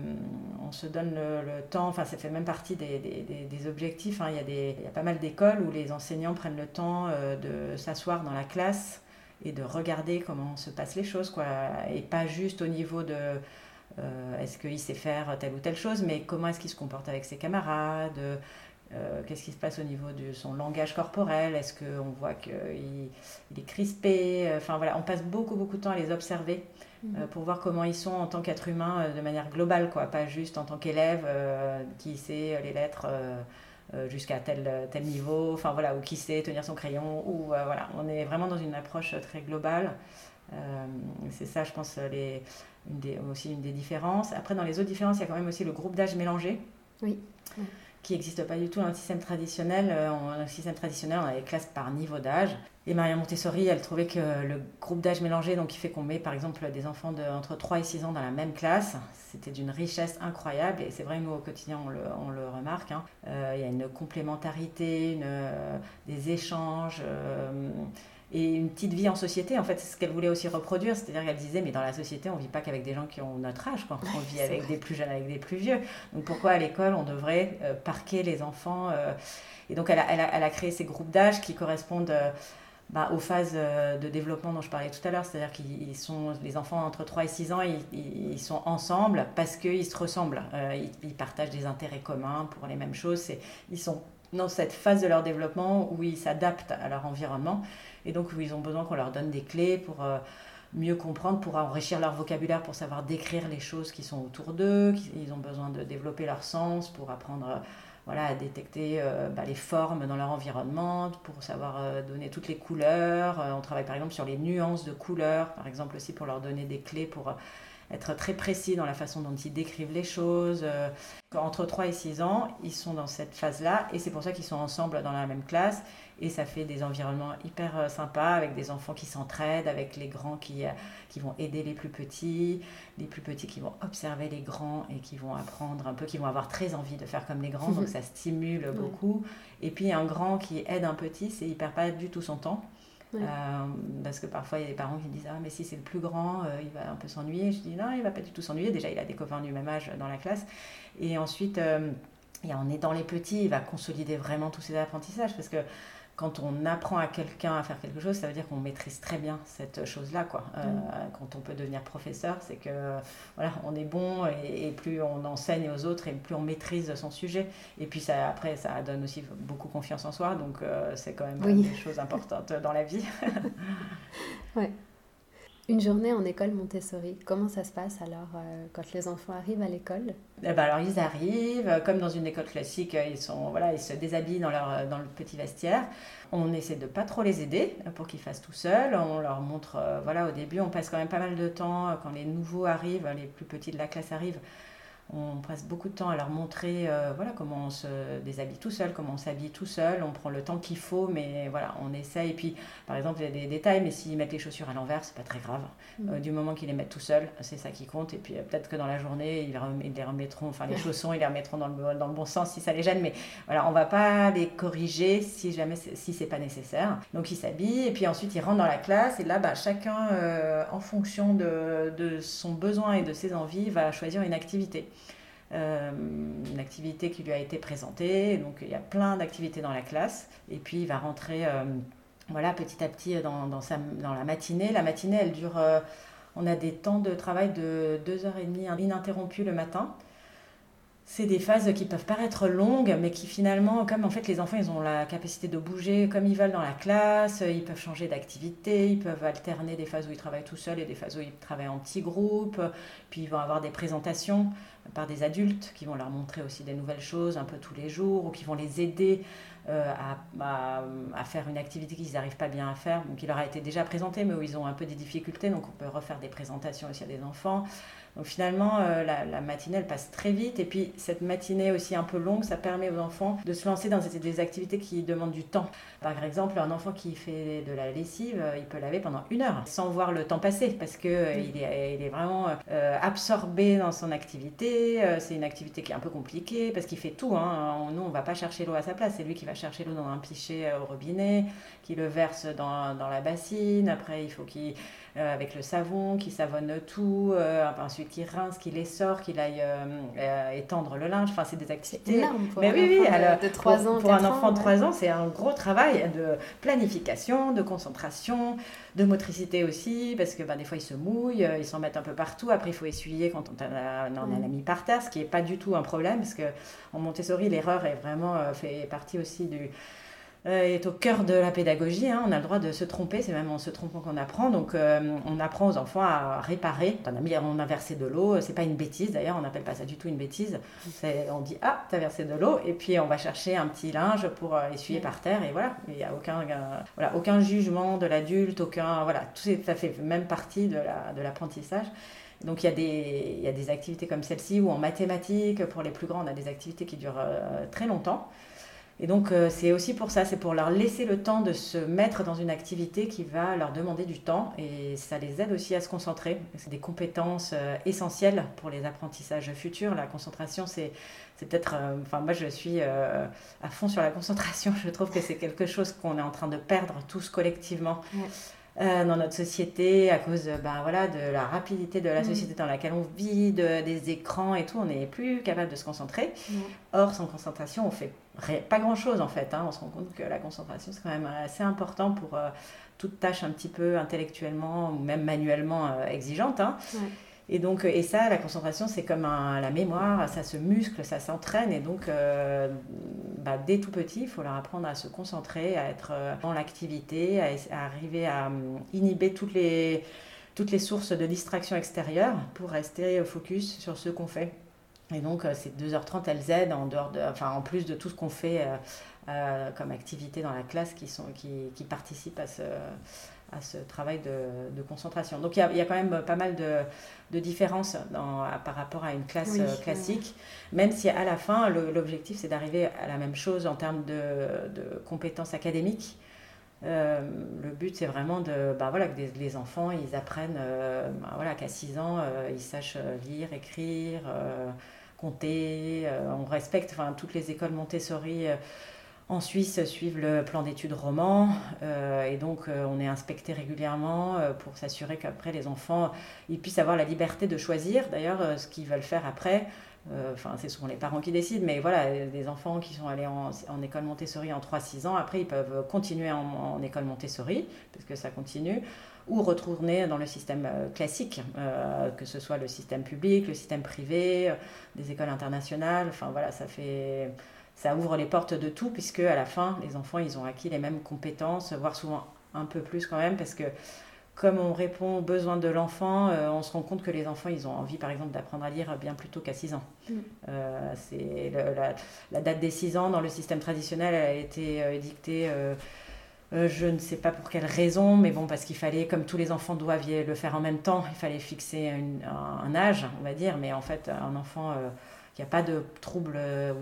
on se donne le, temps, enfin ça fait même partie des, objectifs. Hein. Il, y a pas mal d'écoles où les enseignants prennent le temps euh, de s'asseoir dans la classe et de regarder comment se passent les choses. Et pas juste au niveau de est-ce qu'il sait faire telle ou telle chose, mais comment est-ce qu'il se comporte avec ses camarades euh, qu'est-ce qui se passe au niveau de son langage corporel? Est-ce qu'on voit qu'il il est crispé? Enfin voilà, on passe beaucoup beaucoup de temps à les observer mhm. euh, pour voir comment ils sont en tant qu'être humain euh, de manière globale, quoi, pas juste en tant qu'élève qui sait les lettres jusqu'à tel, tel niveau, enfin voilà, ou qui sait tenir son crayon, ou voilà, on est vraiment dans une approche très globale. c'est ça, je pense, les, aussi une des différences. Après, dans les autres différences, il y a quand même aussi le groupe d'âge mélangé. Oui qui n'existe pas du tout dans le système traditionnel. Euh, dans le système traditionnel, on a les classes par niveau d'âge. Et Maria Montessori, elle trouvait que le groupe d'âge mélangé, donc qui fait qu'on met par exemple des enfants de entre 3 et 6 ans dans la même classe, c'était d'une richesse incroyable. Et c'est vrai, nous au quotidien, on le, on le remarque. Hein. Euh, il y a une complémentarité, euh, des échanges et une petite vie en société. En fait, c'est ce qu'elle voulait aussi reproduire. C'est-à-dire qu'elle disait, mais dans la société, on ne vit pas qu'avec des gens qui ont notre âge, quoi. on vit avec des plus jeunes, avec des plus vieux. Donc pourquoi à l'école, on devrait euh, parquer les enfants euh, Et donc elle a, elle, a, elle a, créé ces groupes d'âge qui correspondent... Euh, bah, aux phases de développement dont je parlais tout à l'heure, c'est-à-dire qu'ils sont les enfants entre 3 et 6 ans, ils, ils sont ensemble parce qu'ils se ressemblent, ils, ils, partagent des intérêts communs pour les mêmes choses, ils sont dans cette phase de leur développement où ils s'adaptent à leur environnement et donc ils ont besoin qu'on leur donne des clés pour euh, mieux comprendre, pour enrichir leur vocabulaire, pour savoir décrire les choses qui sont autour d'eux. Ils ont besoin de développer leur sens pour apprendre euh, à détecter euh, bah, les formes dans leur environnement, pour savoir donner toutes les couleurs. on travaille par exemple sur les nuances de couleurs, par exemple aussi pour leur donner des clés pour être très précis dans la façon dont ils décrivent les choses. Entre 3 et 6 ans, ils sont dans cette phase-là et c'est pour ça qu'ils sont ensemble dans la même classe et ça fait des environnements hyper euh, sympas avec des enfants qui s'entraident, avec les grands qui, euh, qui vont aider les plus petits, les plus petits qui vont observer les grands et qui vont apprendre un peu, qui vont avoir très envie de faire comme les grands, donc ça stimule beaucoup. Et puis un grand qui aide un petit, c'est il perd pas du tout son temps. Euh, parce que parfois il y a des parents qui disent ah mais si c'est le plus grand il va un peu s'ennuyer. Je dis non il va pas du tout s'ennuyer. Déjà il a des copains du même âge dans la classe. Et ensuite et en aidant les petits il va consolider vraiment tous ses apprentissages. Parce que quand on apprend à quelqu'un à faire quelque chose, ça veut dire qu'on maîtrise très bien cette chose-là. Quoi. Euh, mm. Quand on peut devenir professeur, c'est que voilà, on est bon et, plus on enseigne aux autres et plus on maîtrise son sujet. Et puis ça, après, ça donne aussi beaucoup confiance en soi. Donc euh, c'est quand même une chose importante dans la vie. ouais. Une journée en école Montessori, comment ça se passe alors euh, quand les enfants arrivent à l'école? Eh ben Alors ils arrivent, euh, comme dans une école classique, euh, ils, sont, voilà, ils se déshabillent dans, leur, dans le petit vestiaire. On essaie de pas trop les aider pour qu'ils fassent tout seuls. On leur montre, voilà, au début, on passe quand même pas mal de temps quand les nouveaux arrivent, les plus petits de la classe arrivent on passe beaucoup de temps à leur montrer euh, voilà, comment on se déshabille tout seul, comment on s'habille tout seul. On prend le temps qu'il faut, mais voilà, on essaye. Et puis, par exemple, il y a des détails, mais s'ils mettent les chaussures à l'envers, c'est pas très grave. Mm. Euh, du moment qu'ils les mettent tout seuls, c'est ça qui compte. Et puis, euh, peut-être que dans la journée, ils, les remettront, enfin, les chaussons, ils les remettront dans le, dans le bon sens si ça les gêne. Mais voilà, on va pas les corriger si jamais, si c'est pas nécessaire. Donc, ils s'habillent et puis ensuite, ils rentrent dans la classe. Et là, bah, chacun, en fonction de, de son besoin et de ses envies, va choisir une activité. Euh, une activité qui lui a été présentée. Donc il y a plein d'activités dans la classe. Et puis il va rentrer euh, voilà, petit à petit dans, la matinée. La matinée, elle dure... Euh, on a des temps de travail de 2h30 ininterrompus le matin c'est des phases qui peuvent paraître longues, mais qui finalement, comme en fait les enfants, ils ont la capacité de bouger comme ils veulent dans la classe, ils peuvent changer d'activité, ils peuvent alterner des phases où ils travaillent tout seuls et des phases où ils travaillent en petits groupes, puis ils vont avoir des présentations par des adultes qui vont leur montrer aussi des nouvelles choses un peu tous les jours, ou qui vont les aider euh, à, à, faire une activité qu'ils n'arrivent pas bien à faire, qui leur a été déjà présentée, mais où ils ont un peu des difficultés, donc on peut refaire des présentations aussi à des enfants. Donc finalement, euh, la, matinée, elle passe très vite. Et puis cette matinée aussi un peu longue, ça permet aux enfants de se lancer dans des, activités qui demandent du temps. Par exemple, un enfant qui fait de la lessive, euh, il peut laver pendant une heure sans voir le temps passer parce qu'il euh, est, il est, vraiment absorbé dans son activité. c'est une activité qui est un peu compliquée parce qu'il fait tout. Hein. Nous, on ne va pas chercher l'eau à sa place. C'est lui qui va chercher l'eau dans un pichet au robinet, qui le verse dans, dans la bassine. Après, il faut qu'il euh, avec le savon, qui savonne tout, euh, ensuite qui rince, qui les sort, qu'il aille euh, étendre le linge. Enfin, c'est des activités. Énorme pour Mais un oui, oui, de, 3 ans. Pour un enfant de 3 ans, c'est un gros travail de planification, de concentration, de motricité aussi, parce que ben, des fois ils se mouillent, ils s'en mettent un peu partout. Après, il faut essuyer quand on, a, on a mis par terre, ce qui n'est pas du tout un problème, parce qu'en Montessori, l'erreur est vraiment fait partie aussi du est au cœur de la pédagogie. Hein. On a le droit de se tromper, c'est même en se trompant qu'on apprend. Donc euh, on apprend aux enfants à réparer. On a, mis, versé de l'eau, c'est pas une bêtise d'ailleurs, on n'appelle pas ça du tout une bêtise. On dit ah, tu as versé de l'eau, et puis on va chercher un petit linge pour euh, essuyer par terre, et voilà. Il n'y a aucun, voilà, aucun jugement de l'adulte, aucun. Voilà, tout ça fait même partie de l'apprentissage. La, de donc il y, a des, il y a des activités comme celle-ci, ou en mathématiques, pour les plus grands, on a des activités qui durent très longtemps. Et donc, euh, c'est aussi pour ça, c'est pour leur laisser le temps de se mettre dans une activité qui va leur demander du temps et ça les aide aussi à se concentrer. C'est des compétences euh, essentielles pour les apprentissages futurs. La concentration, c'est peut-être. Euh, enfin, moi, je suis à fond sur la concentration. Je trouve que c'est quelque chose qu'on est en train de perdre tous collectivement. Euh, dans notre société à cause ben, voilà, de la rapidité de la mm. société dans laquelle on vit, de, des écrans et tout, on n'est plus capable de se concentrer. Or, sans concentration, on fait pas grand-chose en fait. Hein. On se rend compte que la concentration, c'est quand même assez important pour euh, toute tâche un petit peu intellectuellement ou même manuellement euh, exigeante. Hein. Et donc, et ça, la concentration, c'est comme la mémoire, ça se muscle, ça s'entraîne. Et donc, euh, bah, dès tout petit, il faut leur apprendre à se concentrer, à être euh, dans l'activité, à, arriver à euh, inhiber toutes les, toutes les sources de distraction extérieure pour rester focus sur ce qu'on fait. Et donc, ces 2h30, elles aident en, dehors de, enfin, en plus de tout ce qu'on fait comme activité dans la classe qui, sont, qui, qui participent à ce à ce travail de, concentration. Donc il y, a, quand même pas mal de, différences par rapport à une classe euh, classique, même si à la fin, l'objectif c'est d'arriver à la même chose en termes de, compétences académiques. Euh, le but c'est vraiment de, bah, voilà, que les enfants ils apprennent euh, bah, voilà, qu'à 6 ans ils sachent lire, écrire, compter. on respecte toutes les écoles Montessori en Suisse, suivent le plan d'études roman euh, et donc euh, on est inspecté régulièrement euh, pour s'assurer qu'après les enfants ils puissent avoir la liberté de choisir d'ailleurs ce qu'ils veulent faire après. Enfin, c'est souvent les parents qui décident, mais voilà, des enfants qui sont allés en, école Montessori en 3-6 ans, après ils peuvent continuer en, école Montessori, parce que ça continue, ou retourner dans le système classique, que ce soit le système public, le système privé, des écoles internationales. Enfin voilà, ça fait ça ouvre les portes de tout, puisque à la fin, les enfants, ils ont acquis les mêmes compétences, voire souvent un peu plus quand même, parce que comme on répond aux besoins de l'enfant, euh, on se rend compte que les enfants, ils ont envie, par exemple, d'apprendre à lire bien plus tôt qu'à 6 ans. Mm. Euh, c'est la, date des 6 ans dans le système traditionnel elle a été euh, édictée. je ne sais pas pour quelle raison, mais bon, parce qu'il fallait, comme tous les enfants doivent le faire en même temps, il fallait fixer un, un, âge, on va dire, mais en fait, un enfant il n'y a pas de trouble euh,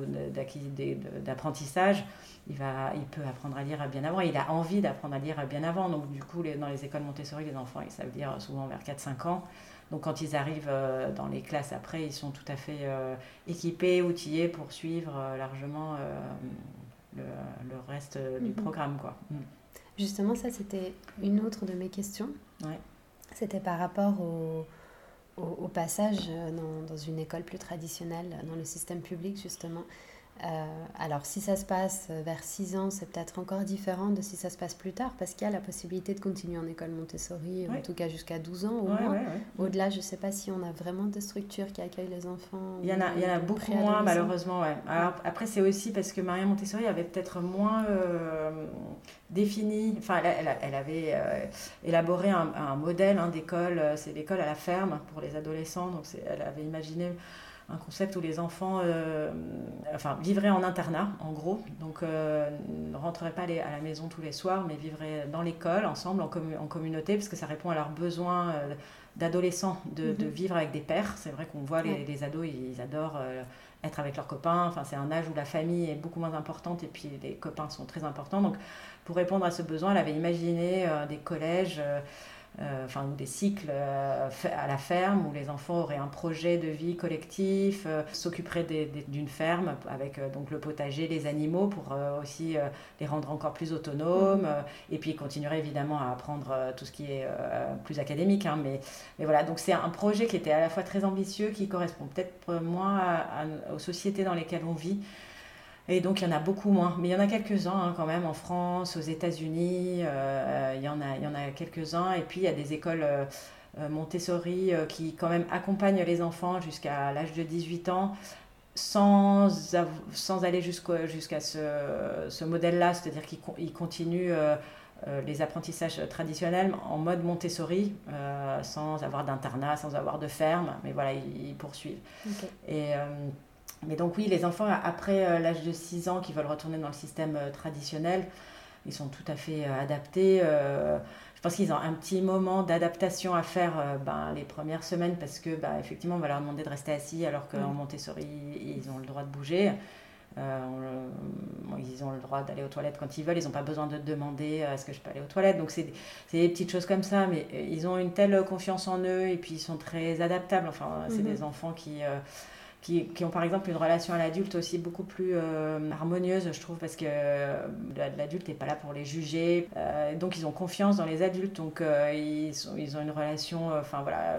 d'apprentissage, il, va, il peut apprendre à lire bien avant. Il a envie d'apprendre à lire bien avant. Donc, du coup, les, dans les écoles Montessori, les enfants, ils savent lire souvent vers 4-5 ans. Donc, quand ils arrivent euh, dans les classes après, ils sont tout à fait euh, équipés, outillés pour suivre largement le, reste du mhm. programme. Quoi. Justement, ça, c'était une autre de mes questions. Ouais. C'était par rapport au au, passage euh, dans, dans, une école plus traditionnelle, dans le système public justement, euh, alors, si ça se passe euh, vers 6 ans, c'est peut-être encore différent de si ça se passe plus tard, parce qu'il y a la possibilité de continuer en école Montessori, en tout cas jusqu'à 12 ans au moins. Au-delà, je ne sais pas si on a vraiment des structures qui accueillent les enfants. Il y en a, il y en a beaucoup moins, malheureusement. Alors, après, c'est aussi parce que Maria Montessori avait peut-être moins euh, défini, enfin, elle, elle, avait élaboré un, un modèle hein, d'école, c'est l'école à la ferme pour les adolescents, donc elle avait imaginé un concept où les enfants euh, enfin, vivraient en internat, en gros. Donc, euh, ne rentreraient pas à la maison tous les soirs, mais vivraient dans l'école, ensemble, en, en, communauté, parce que ça répond à leurs besoins euh, d'adolescents de, de, mhm. vivre avec des pères. C'est vrai qu'on voit les, les, ados, ils, adorent être avec leurs copains. Enfin, c'est un âge où la famille est beaucoup moins importante et puis les copains sont très importants. Donc, pour répondre à ce besoin, elle avait imaginé des collèges euh, enfin, ou des cycles euh, à la ferme où les enfants auraient un projet de vie collectif, euh, s'occuperaient d'une ferme avec donc le potager, les animaux pour aussi les rendre encore plus autonomes. Mhm. et puis ils continueraient évidemment à apprendre tout ce qui est plus académique. Hein, mais, mais, voilà, donc c'est un projet qui était à la fois très ambitieux, qui correspond peut-être moins aux sociétés dans lesquelles on vit. Et donc, il y en a beaucoup moins. Mais il y en a quelques-uns hein, quand même en France, aux États-Unis. Euh, il, y en a, il y en a quelques-uns. Et puis, il y a des écoles euh, euh, Montessori qui, quand même, accompagnent les enfants jusqu'à l'âge de 18 ans sans, sans aller jusqu'à ce, ce modèle-là. C'est-à-dire qu'ils continuent. les apprentissages traditionnels en mode Montessori, sans avoir d'internat, sans avoir de ferme, mais voilà, ils, poursuivent. Et mais donc oui, les enfants après euh, l'âge de 6 ans qui veulent retourner dans le système euh, traditionnel, ils sont tout à fait euh, adaptés. je pense qu'ils ont un petit moment d'adaptation à faire ben, les premières semaines parce que ben, effectivement on va leur demander de rester assis alors qu'en Montessori ils ont le droit de bouger. ils ont le droit d'aller aux toilettes quand ils veulent, ils n'ont pas besoin de demander est-ce que je peux aller aux toilettes. Donc c'est des petites choses comme ça, mais ils ont une telle confiance en eux et puis ils sont très adaptables. Enfin, c'est mhm. des enfants qui qui, qui, ont par exemple une relation à l'adulte aussi beaucoup plus euh, harmonieuse, je trouve, parce que euh, l'adulte n'est pas là pour les juger. Euh, donc ils ont confiance dans les adultes, donc ils, sont, ils, ont une relation enfin, voilà,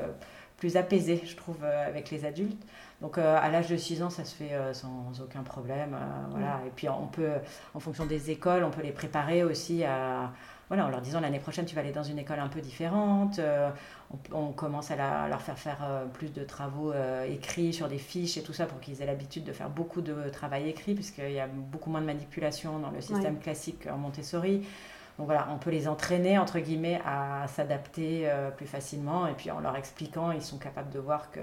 plus apaisée, je trouve, avec les adultes. Donc à l'âge de 6 ans, ça se fait sans aucun problème. voilà. Et puis on peut, en fonction des écoles, on peut les préparer aussi à voilà, en leur disant l'année prochaine tu vas aller dans une école un peu différente. Euh, on, commence à, leur faire faire euh, plus de travaux euh, écrits sur des fiches et tout ça pour qu'ils aient l'habitude de faire beaucoup de travail écrit puisqu'il y a beaucoup moins de manipulation dans le système classique en Montessori. Donc voilà, on peut les entraîner entre guillemets à s'adapter plus facilement et puis en leur expliquant, ils sont capables de voir que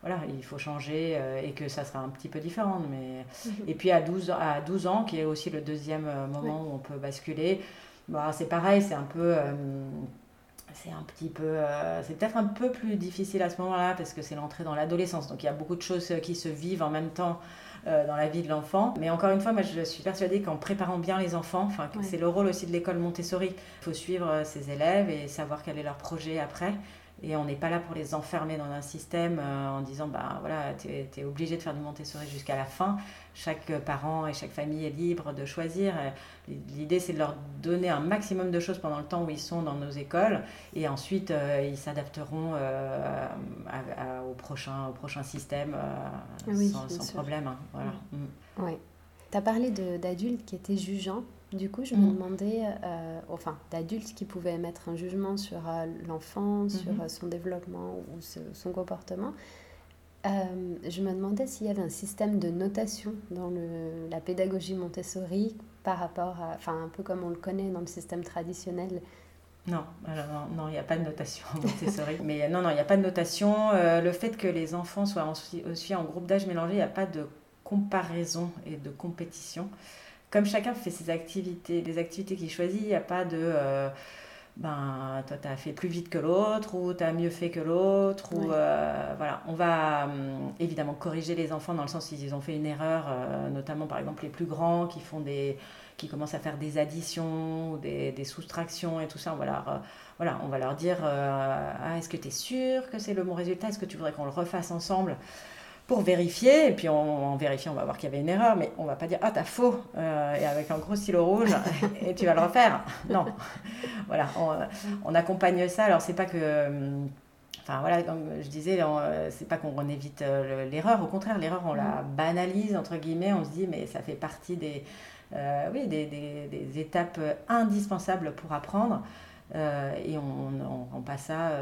voilà, il faut changer et que ça sera un petit peu différent. Mais... Mhm. Et puis à 12, à 12 ans, qui est aussi le deuxième moment où on peut basculer, C'est pareil, c'est un peu c'est un petit peu, euh, c'est peut-être un peu plus difficile à ce moment-là parce que c'est l'entrée dans l'adolescence. Donc il y a beaucoup de choses euh, qui se vivent en même temps euh, dans la vie de l'enfant. Mais encore une fois, moi je suis persuadée qu'en préparant bien les enfants, enfin c'est le rôle aussi de l'école Montessori. Il faut suivre ses élèves et savoir quel est leur projet après. Et on n'est pas là pour les enfermer dans un système en disant, bah voilà, tu es, obligé de faire du Montessori jusqu'à la fin chaque parent et chaque famille est libre de choisir. L'idée, c'est de leur donner un maximum de choses pendant le temps où ils sont dans nos écoles, et ensuite, euh, ils s'adapteront euh, au, prochain, au prochain système euh, sans, problème. Hein. Voilà. Mm. Tu as parlé d'adultes qui étaient jugeants. Du coup, je me mm. demandais, enfin, d'adultes qui pouvaient émettre un jugement sur l'enfant, sur mm-hmm. son développement ou son comportement. Euh, je me demandais s'il y avait un système de notation dans le, la pédagogie Montessori par rapport à, enfin un peu comme on le connaît dans le système traditionnel. Non, alors non, il n'y a pas de notation Montessori. Mais non, non, il n'y a pas de notation. Euh, le fait que les enfants soient aussi en groupe d'âge mélangé, il n'y a pas de comparaison et de compétition. Comme chacun fait ses activités, les activités qu'il choisit, il n'y a pas de... Euh, ben toi tu as fait plus vite que l'autre ou tu as mieux fait que l'autre ou euh, voilà. On va hum, évidemment corriger les enfants dans le sens s'ils ont fait une erreur euh, notamment par exemple les plus grands qui font des qui commencent à faire des additions ou des, des soustractions et tout ça. On va leur, voilà, on va leur dire ah, est-ce que tu es sûr que c'est le bon résultat? Est-ce que tu voudrais qu'on le refasse ensemble? Pour vérifier. Et puis en, vérifiant, on va voir qu'il y avait une erreur, mais on va pas dire ah t'as faux euh, et avec un gros stylo rouge et tu vas le refaire. Non, voilà, on, accompagne ça. Alors c'est pas que euh, Enfin voilà, comme je disais, c'est pas qu'on évite euh, l'erreur, au contraire, l'erreur on la banalise entre guillemets, on se dit mais ça fait partie des, oui, des, des, des, étapes indispensables pour apprendre et on, on rend pas ça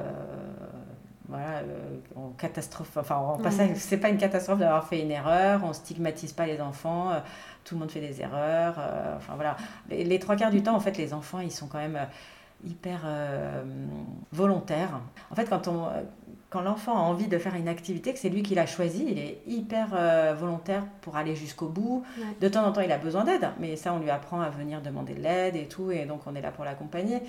voilà, euh, en catastrophe. Enfin, c'est pas une catastrophe d'avoir fait une erreur, on stigmatise pas les enfants, euh, tout le monde fait des erreurs. Euh, enfin voilà, les, trois quarts du temps, en fait, les enfants, ils sont quand même hyper volontaires. En fait, quand on quand l'enfant a envie de faire une activité, que c'est lui qui l'a choisi, il est hyper volontaire pour aller jusqu'au bout. De temps en temps, il a besoin d'aide, mais ça, on lui apprend à venir demander de l'aide et tout, et donc on est là pour l'accompagner.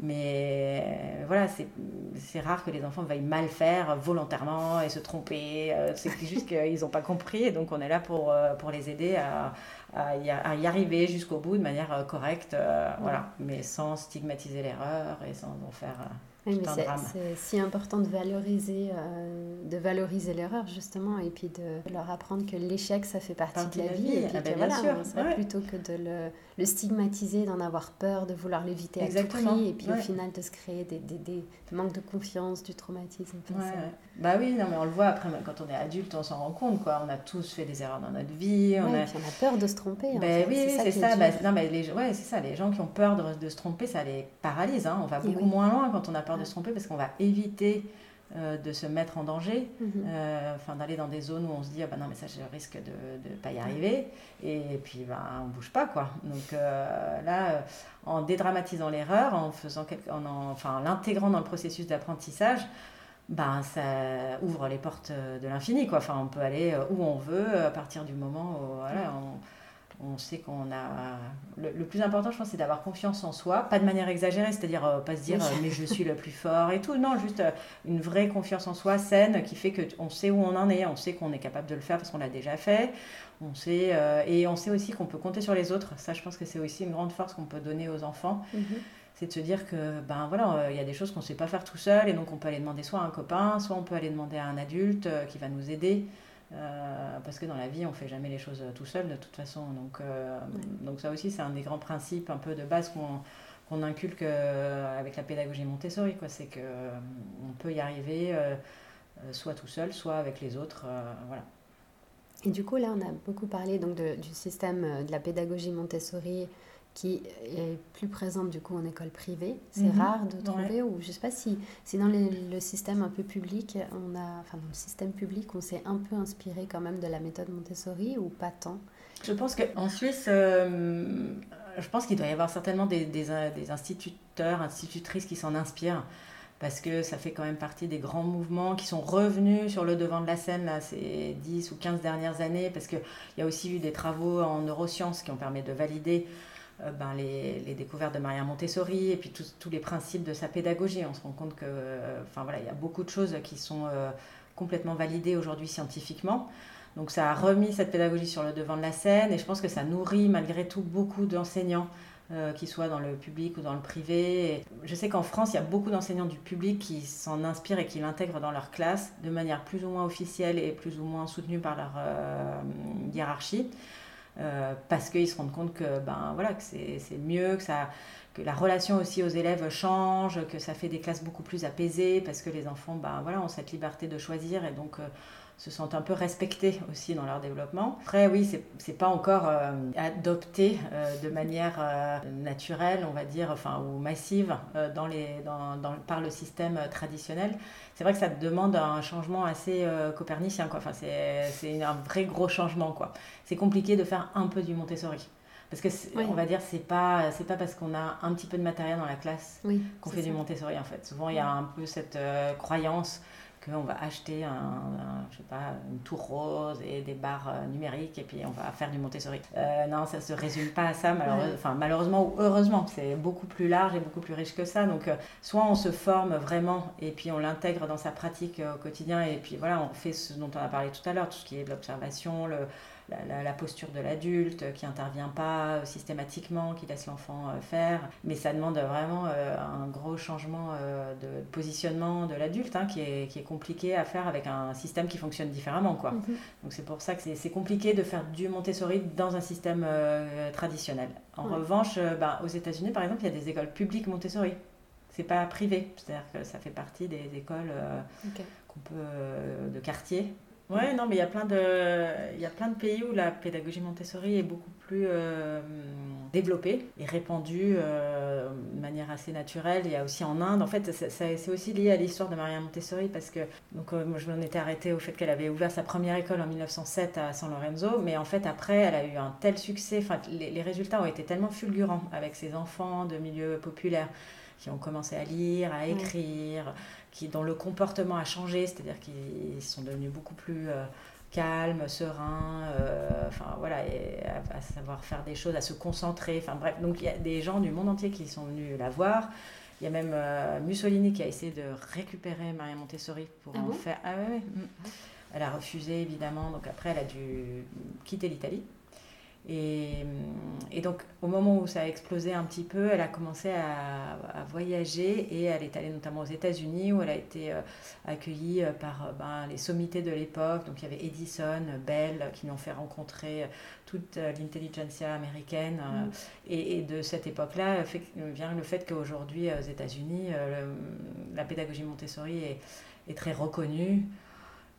Mais euh, voilà, c'est rare que les enfants veuillent mal faire volontairement et se tromper. Euh, c'est juste qu'ils n'ont pas compris et donc on est là pour, euh, pour les aider à, à, y, arriver jusqu'au bout de manière correcte, voilà, mais sans stigmatiser l'erreur et sans en faire c'est si important de valoriser, euh, de valoriser l'erreur justement et puis de leur apprendre que l'échec ça fait partie, de la vie, et puis ah ben, voilà, sûr, plutôt que de le, le stigmatiser, d'en avoir peur, de vouloir l'éviter à tout prix et puis au final de se créer des, des, des manques de confiance, du traumatisme. bah oui, non mais on le voit après quand on est adulte, on s'en rend compte quoi. On a tous fait des erreurs dans notre vie. On, a... on a peur de se tromper. Ben, oui, c'est ça. Bah, non mais les, ouais, c'est ça. Les gens qui ont peur de, de se tromper, ça les paralyse. Hein. On va beaucoup moins loin quand on a peur de se tromper parce qu'on va éviter euh, de se mettre en danger, mhm. euh, enfin d'aller dans des zones où on se dit ah ben non mais ça je risque de ne pas y arriver et, puis ben, on bouge pas quoi. Donc euh, là en dédramatisant l'erreur, en faisant en, enfin l'intégrant dans le processus d'apprentissage, ben ça ouvre les portes de l'infini quoi. Enfin on peut aller où on veut à partir du moment où voilà, on, on sait qu'on a. Le, plus important, je pense, c'est d'avoir confiance en soi, pas de manière exagérée, c'est-à-dire euh, pas se dire euh, mais je suis le plus fort et tout. Non, juste euh, une vraie confiance en soi saine qui fait qu'on sait où on en est, on sait qu'on est capable de le faire parce qu'on l'a déjà fait. On sait, et on sait aussi qu'on peut compter sur les autres. Ça, je pense que c'est aussi une grande force qu'on peut donner aux enfants. Mhm. C'est de se dire que ben voilà, il y a des choses qu'on ne sait pas faire tout seul et donc on peut aller demander soit à un copain, soit on peut aller demander à un adulte qui va nous aider. Euh, parce que dans la vie, on fait jamais les choses tout seul de toute façon. Donc, euh, donc ça aussi, c'est un des grands principes un peu de base qu'on qu'on inculque euh, avec la pédagogie Montessori. C'est qu'on peut y arriver soit tout seul, soit avec les autres. voilà. Et du coup, là, on a beaucoup parlé donc, de, du système de la pédagogie Montessori qui est plus présente du coup en école privée. C'est mhm. rare de trouver, ou je sais pas si, si dans le système un peu public, on a, enfin dans le système public, on s'est un peu inspiré quand même de la méthode Montessori ou pas tant? Je pense qu'en Suisse, euh, je pense qu'il doit y avoir certainement des, des, des instituteurs, institutrices qui s'en inspirent parce que ça fait quand même partie des grands mouvements qui sont revenus sur le devant de la scène là, ces 10 ou 15 dernières années, parce qu'il y a aussi eu des travaux en neurosciences qui ont permis de valider ben, les, découvertes de Maria Montessori et puis tous les principes de sa pédagogie. On se rend compte que, enfin voilà, il y a beaucoup de choses qui sont complètement validées aujourd'hui scientifiquement. Donc ça a remis cette pédagogie sur le devant de la scène et je pense que ça nourrit malgré tout beaucoup d'enseignants. Euh, qu'ils soient dans le public ou dans le privé. je sais qu'en France, il y a beaucoup d'enseignants du public qui s'en inspirent et qui l'intègrent dans leur classe de manière plus ou moins officielle et plus ou moins soutenue par leur euh, hiérarchie. Euh, parce qu'ils se rendent compte que, ben, voilà, que c'est mieux, que, ça, que la relation aussi aux élèves change, que ça fait des classes beaucoup plus apaisées, parce que les enfants ben, voilà, ont cette liberté de choisir. Et donc se sentent un peu respectés aussi dans leur développement. Après, oui, c'est pas encore euh, adopté euh, de manière euh, naturelle, on va dire, enfin, ou massive dans les, dans, dans, par le système traditionnel. C'est vrai que ça demande un changement assez copernicien, quoi. Enfin, c'est un vrai gros changement, quoi. C'est compliqué de faire un peu du Montessori. Parce que, on va dire, c'est pas, c'est pas parce qu'on a un petit peu de matériel dans la classe qu'on fait du Montessori, en fait. Souvent, il y a un peu cette croyance qu'on va acheter un, je sais pas, une tour rose et des barres euh, numériques et puis on va faire du Montessori. Euh, non, ça se résume pas à ça, malheureusement, enfin, malheureusement ou heureusement, c'est beaucoup plus large et beaucoup plus riche que ça. Donc, euh, soit on se forme vraiment et puis on l'intègre dans sa pratique au quotidien et puis voilà, on fait ce dont on a parlé tout à l'heure, tout ce qui est l'observation, le, la, posture de l'adulte qui intervient pas systématiquement, qui laisse l'enfant faire. Mais ça demande vraiment un gros changement de positionnement de l'adulte hein, qui, est, qui est compliqué à faire avec un système qui fonctionne différemment. Quoi. Mhm. Donc c'est pour ça que c'est compliqué de faire du Montessori dans un système euh, traditionnel. En revanche, euh, bah, aux États-Unis, par exemple, il y a des écoles publiques Montessori. C'est pas privé, c'est-à-dire que ça fait partie des écoles euh, qu'on peut de quartier Ouais, non, mais il y a plein de, plein de pays où la pédagogie Montessori est beaucoup plus euh, développée et répandue euh, de manière assez naturelle. Il y a aussi en Inde, en fait, c'est aussi lié à l'histoire de Maria Montessori parce que, donc, euh, moi, je m'en étais arrêtée au fait qu'elle avait ouvert sa première école en 1907 à San Lorenzo, mais en fait, après, elle a eu un tel succès, enfin, les, les résultats ont été tellement fulgurants avec ses enfants de milieux populaires qui ont commencé à lire, à écrire, qui, dont le comportement a changé, c'est-à-dire qu'ils sont devenus beaucoup plus euh, calmes, sereins, euh, enfin voilà, et à, savoir faire des choses, à se concentrer. Enfin bref, donc il y a des gens du monde entier qui sont venus la voir. Il y a même euh, Mussolini qui a essayé de récupérer Maria Montessori pour ah en faire. Ah ouais, ouais. Mm. Elle a refusé évidemment, donc après elle a dû quitter l'Italie. Et, et, donc, au moment où ça a explosé un petit peu, elle a commencé à, voyager et elle est allée notamment aux États-Unis où elle a été euh, accueillie euh, par euh, ben, les sommités de l'époque. Donc, il y avait Edison, Bell qui lui ont fait rencontrer toute l'intelligentsia américaine. Mm. Et, de cette époque-là vient le fait qu'aujourd'hui, aux États-Unis, la pédagogie Montessori est, est très reconnue.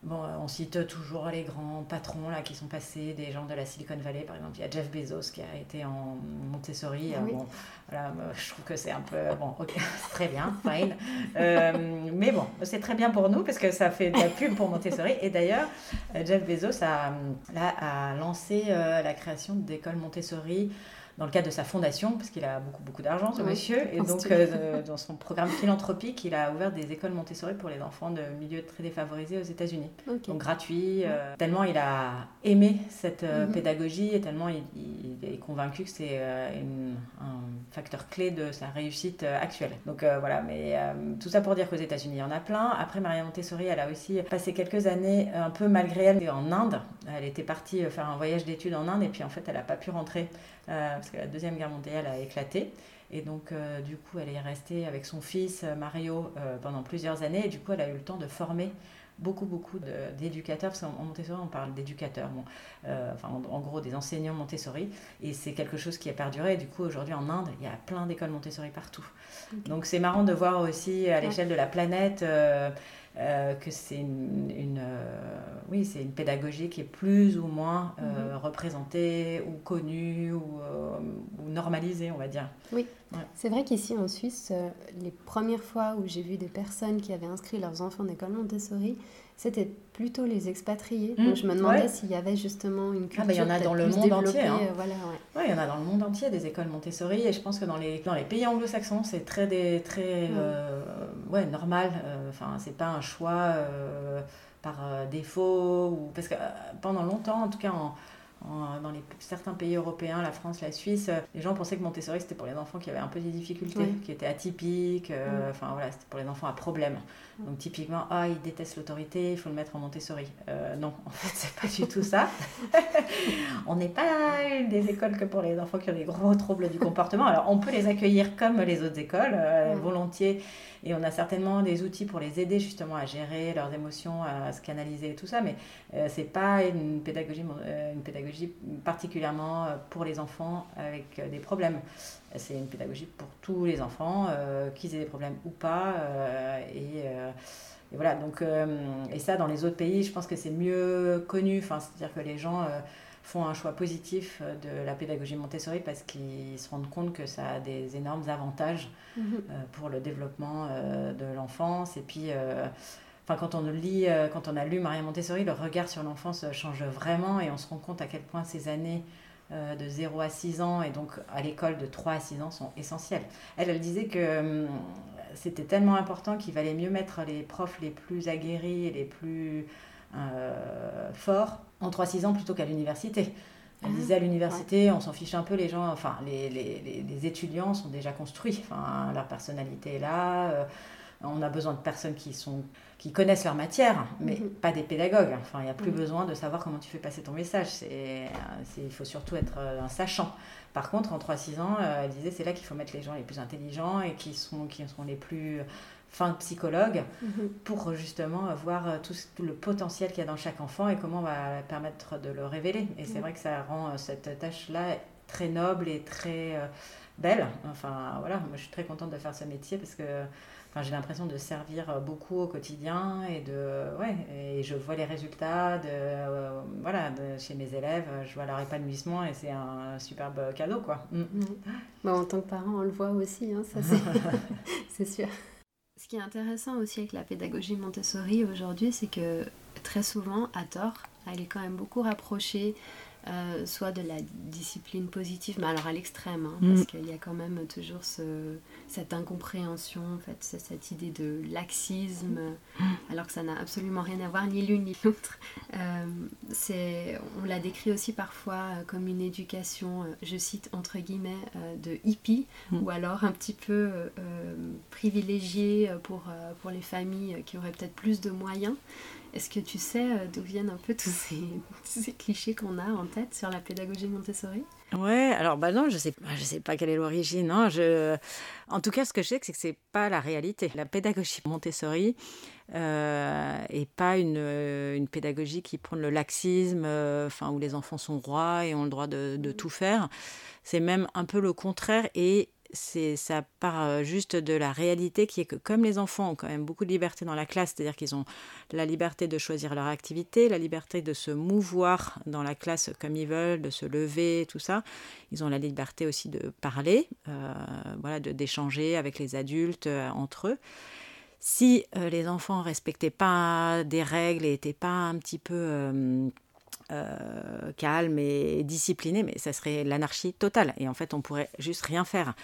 Bon, euh, on cite toujours les grands patrons là, qui sont passés, des gens de la Silicon Valley, par exemple. Il y a Jeff Bezos qui a été en Montessori. Ah euh, bon, voilà, je trouve que c'est un peu. Bon, ok, très bien, fine. Euh, mais bon, c'est très bien pour nous parce que ça fait de la pub pour Montessori. Et d'ailleurs, Jeff Bezos a, là, a lancé la création d'écoles Montessori dans le cadre de sa fondation, parce qu'il a beaucoup, beaucoup d'argent, ce monsieur. Et donc, euh, dans son programme philanthropique, il a ouvert des écoles Montessori pour les enfants de milieux très défavorisés aux États-Unis. Donc, gratuit. Euh, tellement il a aimé cette euh, mhm. pédagogie et tellement il, est convaincu que c'est un facteur clé de sa réussite actuelle. Donc, voilà. Mais tout ça pour dire qu'aux États-Unis, il y en a plein. Après, Maria Montessori, elle a aussi passé quelques années, un peu malgré elle, en Inde. Elle était partie faire un voyage d'études en Inde et puis en fait, elle n'a pas pu rentrer parce que la Deuxième Guerre mondiale a éclaté. Et donc, euh, du coup, elle est restée avec son fils euh, Mario euh, pendant plusieurs années. Et du coup, elle a eu le temps de former beaucoup, beaucoup d'éducateurs. Parce qu'en Montessori, on parle d'éducateurs. Bon, enfin, en, gros, des enseignants Montessori. Et c'est quelque chose qui a perduré. Et du coup, aujourd'hui, en Inde, il y a plein d'écoles Montessori partout. Donc, c'est marrant de voir aussi à l'échelle de la planète euh, que c'est une, euh, oui, c'est une pédagogie qui est plus ou moins euh, mhm. représentée ou connue ou, ou, normalisée, on va dire. Oui, c'est vrai qu'ici en Suisse, les premières fois où j'ai vu des personnes qui avaient inscrit leurs enfants d'école Montessori, c'était plutôt les expatriés. Mmh. Donc je me demandais s'il y avait justement une culture. Ah, bah, il y en a dans le monde entier. Hein. voilà, ouais. il y en a dans le monde entier des écoles Montessori. Et je pense que dans les, dans les pays anglo-saxons, c'est très, des, très euh, ouais, normal. Euh, enfin, c'est pas un choix euh, par défaut. Ou... Parce que pendant longtemps, en tout cas en dans les, certains pays européens, la France, la Suisse, les gens pensaient que Montessori c'était pour les enfants qui avaient un peu des difficultés, qui étaient atypiques, euh, enfin voilà, c'était pour les enfants à problème. Donc typiquement, ah, ils détestent l'autorité, il faut le mettre en Montessori. Euh, non, en fait, c'est pas du tout ça. on n'est pas des écoles que pour les enfants qui ont des gros troubles du comportement. Alors on peut les accueillir comme les autres écoles, euh, volontiers, et on a certainement des outils pour les aider justement à gérer leurs émotions, à se canaliser et tout ça, mais c'est pas une pédagogie, une pédagogie particulièrement euh, pour les enfants avec euh, des problèmes. C'est une pédagogie pour tous les enfants, euh, qu'ils aient des problèmes ou pas. et, voilà, donc, et ça, dans les autres pays, je pense que c'est mieux connu. C'est-à-dire que les gens font un choix positif de la pédagogie Montessori parce qu'ils se rendent compte que ça a des énormes avantages mhm. pour le développement de l'enfance. Et puis, Enfin, quand on lit, euh, quand on a lu Maria Montessori, le regard sur l'enfance change vraiment et on se rend compte à quel point ces années euh, de 0 à 6 ans et donc à l'école de 3 à 6 ans sont essentielles. Elle, elle disait que hum, c'était tellement important qu'il valait mieux mettre les profs les plus aguerris et les plus euh, forts en 3-6 ans plutôt qu'à l'université. Elle ah, disait à l'université, on s'en fiche un peu, les gens, enfin, les, les, les, étudiants sont déjà construits, enfin, leur personnalité est là, on a besoin de personnes qui, sont, qui connaissent leur matière, mais mhm. pas des pédagogues. Enfin, il n'y a plus besoin de savoir comment tu fais passer ton message. C'est, il faut surtout être euh, un sachant. Par contre, en 3-6 ans, euh, elle disait c'est là qu'il faut mettre les gens les plus intelligents et qui sont, qui sont les plus fins psychologues mhm. pour justement voir euh, tout, le potentiel qu'il y a dans chaque enfant et comment on va permettre de le révéler. Et c'est vrai que ça rend cette tâche-là très noble et très belle. Enfin, voilà, moi je suis très contente de faire ce métier parce que j'ai l'impression de servir beaucoup au quotidien et de ouais et je vois les résultats de euh, voilà de, chez mes élèves je vois leur épanouissement et c'est un superbe cadeau quoi mm. Mm. Bah, en tant que parent on le voit aussi hein, ça c'est sûr ce qui est intéressant aussi avec la pédagogie Montessori aujourd'hui c'est que très souvent à tort elle est quand même beaucoup rapprochée euh, soit de la discipline positive, mais alors à l'extrême, hein, parce mm. qu'il y a quand même toujours ce, cette incompréhension, en fait, cette idée de laxisme, mm. alors que ça n'a absolument rien à voir, ni l'une ni l'autre. Euh, on l'a décrit aussi parfois euh, comme une éducation, je cite entre guillemets, de hippie, mm. ou alors un petit peu privilégiée pour, pour les familles qui auraient peut-être plus de moyens. Est-ce que tu sais euh, d'où viennent un peu tous ces, clichés qu'on a en tête sur la pédagogie Montessori? Ouais, alors bah non, je sais, je sais pas quelle est l'origine. Hein, je... En tout cas, ce que je sais, c'est que c'est pas la réalité. La pédagogie Montessori euh, est pas une, une, pédagogie qui prône le laxisme, euh, enfin où les enfants sont rois et ont le droit de, de tout faire. C'est même un peu le contraire et ça part euh, juste de la réalité qui est que comme les enfants ont quand même beaucoup de liberté dans la classe, c'est-à-dire qu'ils ont la liberté de choisir leur activité, la liberté de se mouvoir dans la classe comme ils veulent, de se lever, tout ça, ils ont la liberté aussi de parler, euh, d'échanger avec les adultes euh, entre eux. Si les enfants respectaient pas des règles et étaient pas un petit peu calme et discipliné, mais ça serait l'anarchie totale. Et en fait, on pourrait juste rien faire.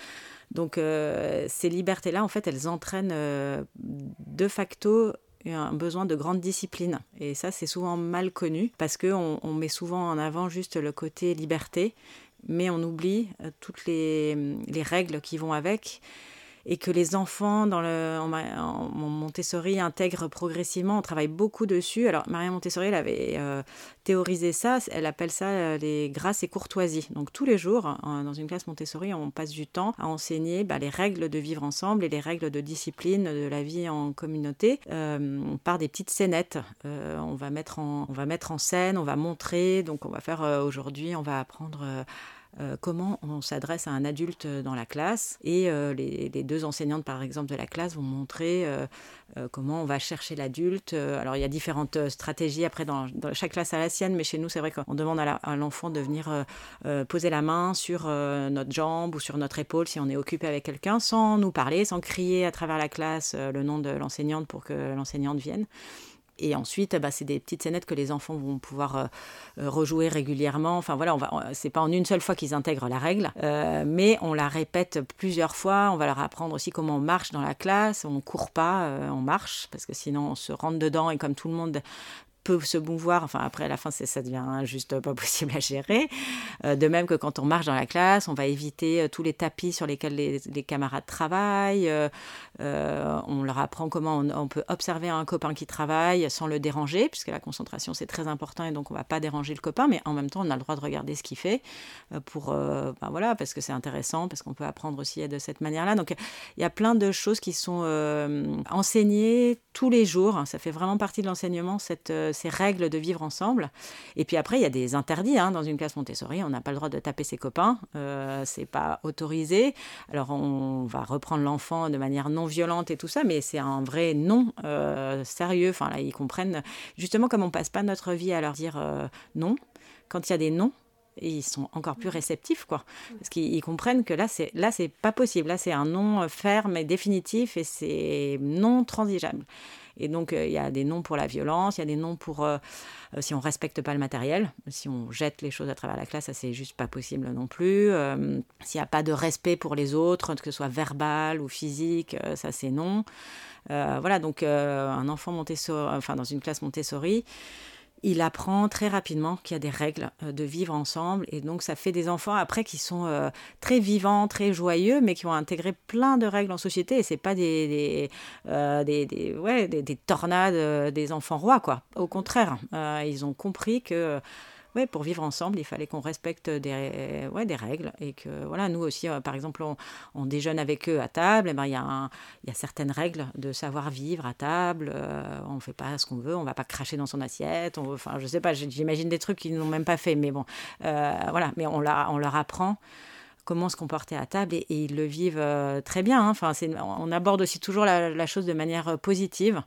Donc, euh, ces libertés-là, en fait, elles entraînent euh, de facto un besoin de grande discipline. Et ça, c'est souvent mal connu parce qu'on on met souvent en avant juste le côté liberté, mais on oublie toutes les règles qui vont avec et que les enfants dans le, en, Montessori intègrent progressivement. On travaille beaucoup dessus. Alors, Maria Montessori, elle avait euh, théorisé ça. Elle appelle ça euh, les grâces et courtoisies. Donc, tous les jours, dans une classe Montessori, on passe du temps à enseigner bah, les règles de vivre ensemble et les règles de discipline de la vie en communauté euh, par des petites scénettes. on, va mettre en, on va mettre en scène, on va montrer. Donc, on va faire aujourd'hui, on va apprendre euh, comment on s'adresse à un adulte dans la classe. Et euh, les, deux enseignantes, par exemple, de la classe vont montrer euh, comment on va chercher l'adulte. Alors, il y a différentes stratégies après dans, chaque classe à la sienne, mais chez nous, c'est vrai qu'on demande à l'enfant de venir poser la main sur notre jambe ou sur notre épaule si on est occupé avec quelqu'un, sans nous parler, sans crier à travers la classe le nom de l'enseignante pour que l'enseignante vienne. Et ensuite, bah, c'est des petites scénettes que les enfants vont pouvoir euh, euh, rejouer régulièrement. Enfin voilà, on va, c'est pas en une seule fois qu'ils intègrent la règle, euh, mais on la répète plusieurs fois. On va leur apprendre aussi comment on marche dans la classe. On court pas, on marche parce que sinon on se rentre dedans et comme tout le monde peut se mouvoir. Enfin, après, à la fin, ça devient juste pas possible à gérer. Euh, de même que quand on marche dans la classe, on va éviter euh, tous les tapis sur lesquels les, camarades travaillent. Euh, on leur apprend comment on, peut observer un copain qui travaille sans le déranger, puisque la concentration, c'est très important et donc on va pas déranger le copain, mais en même temps, on a le droit de regarder ce qu'il fait pour, ben voilà, parce que c'est intéressant, parce qu'on peut apprendre aussi de cette manière-là. Donc, il y a plein de choses qui sont enseignées tous les jours. Ça fait vraiment partie de l'enseignement, cette ces règles de vivre ensemble. Et puis après, il y a des interdits. Hein. Dans une classe Montessori, on n'a pas le droit de taper ses copains. Euh, c'est pas autorisé. Alors on va reprendre l'enfant de manière non violente et tout ça, mais c'est un vrai non euh, sérieux. Enfin là, ils comprennent justement comme on passe pas notre vie à leur dire euh, non. Quand il y a des non, ils sont encore plus réceptifs quoi parce qu'ils comprennent que là c'est là c'est pas possible là c'est un non ferme et définitif et c'est non transigeable et donc, euh, il y a des noms pour la violence, il y a des noms pour euh, euh, si on respecte pas le matériel, si on jette les choses à travers la classe, ça c'est juste pas possible non plus. S'il n'y a pas de respect pour les autres, que ce soit verbal ou physique, ça c'est non. voilà, donc un enfant Montessori, enfin dans une classe Montessori, il apprend très rapidement qu'il y a des règles euh, de vivre ensemble. Et donc, ça fait des enfants après qui sont euh, très vivants, très joyeux, mais qui ont intégré plein de règles en société. Et c'est pas des, des, euh, des, ouais, des, tornades des enfants rois, quoi. Au contraire, ils ont compris que ouais, pour vivre ensemble, il fallait qu'on respecte des, ouais, des règles. Et que, voilà, nous aussi, euh, par exemple, on, déjeune avec eux à table. Et ben, il y, a y a certaines règles de savoir-vivre à table. Euh, on ne fait pas ce qu'on veut, on ne va pas cracher dans son assiette. On, enfin, je sais pas, j'imagine des trucs qu'ils n'ont même pas fait. Mais bon, euh, voilà, mais on, on leur apprend comment se comporter à table et, ils le vivent très bien. Hein. Enfin, on aborde aussi toujours la chose de manière positive.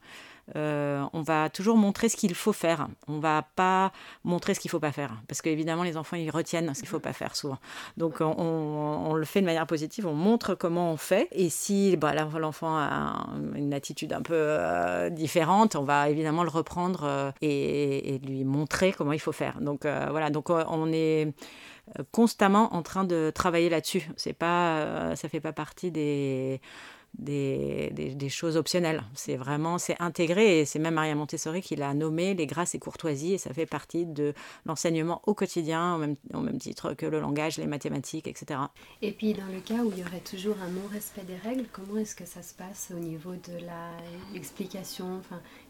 Euh, on va toujours montrer ce qu'il faut faire. On va pas montrer ce qu'il faut pas faire. Parce qu'évidemment, les enfants, ils retiennent ce qu'il faut pas faire souvent. Donc, on, le fait de manière positive, on montre comment on fait. Et si bah, l'enfant a une attitude un peu euh, différente, on va évidemment le reprendre euh, et, lui montrer comment il faut faire. Donc, voilà, donc on est constamment en train de travailler là-dessus. C'est pas, ça fait pas partie des des, choses optionnelles. C'est vraiment, c'est intégré et c'est même Maria Montessori qui l'a nommé les grâces et courtoisies et ça fait partie de l'enseignement au quotidien au même, au même, titre que le langage, les mathématiques, etc. Et puis dans le cas où il y aurait toujours un non-respect des règles, comment est-ce que ça se passe au niveau de l'explication?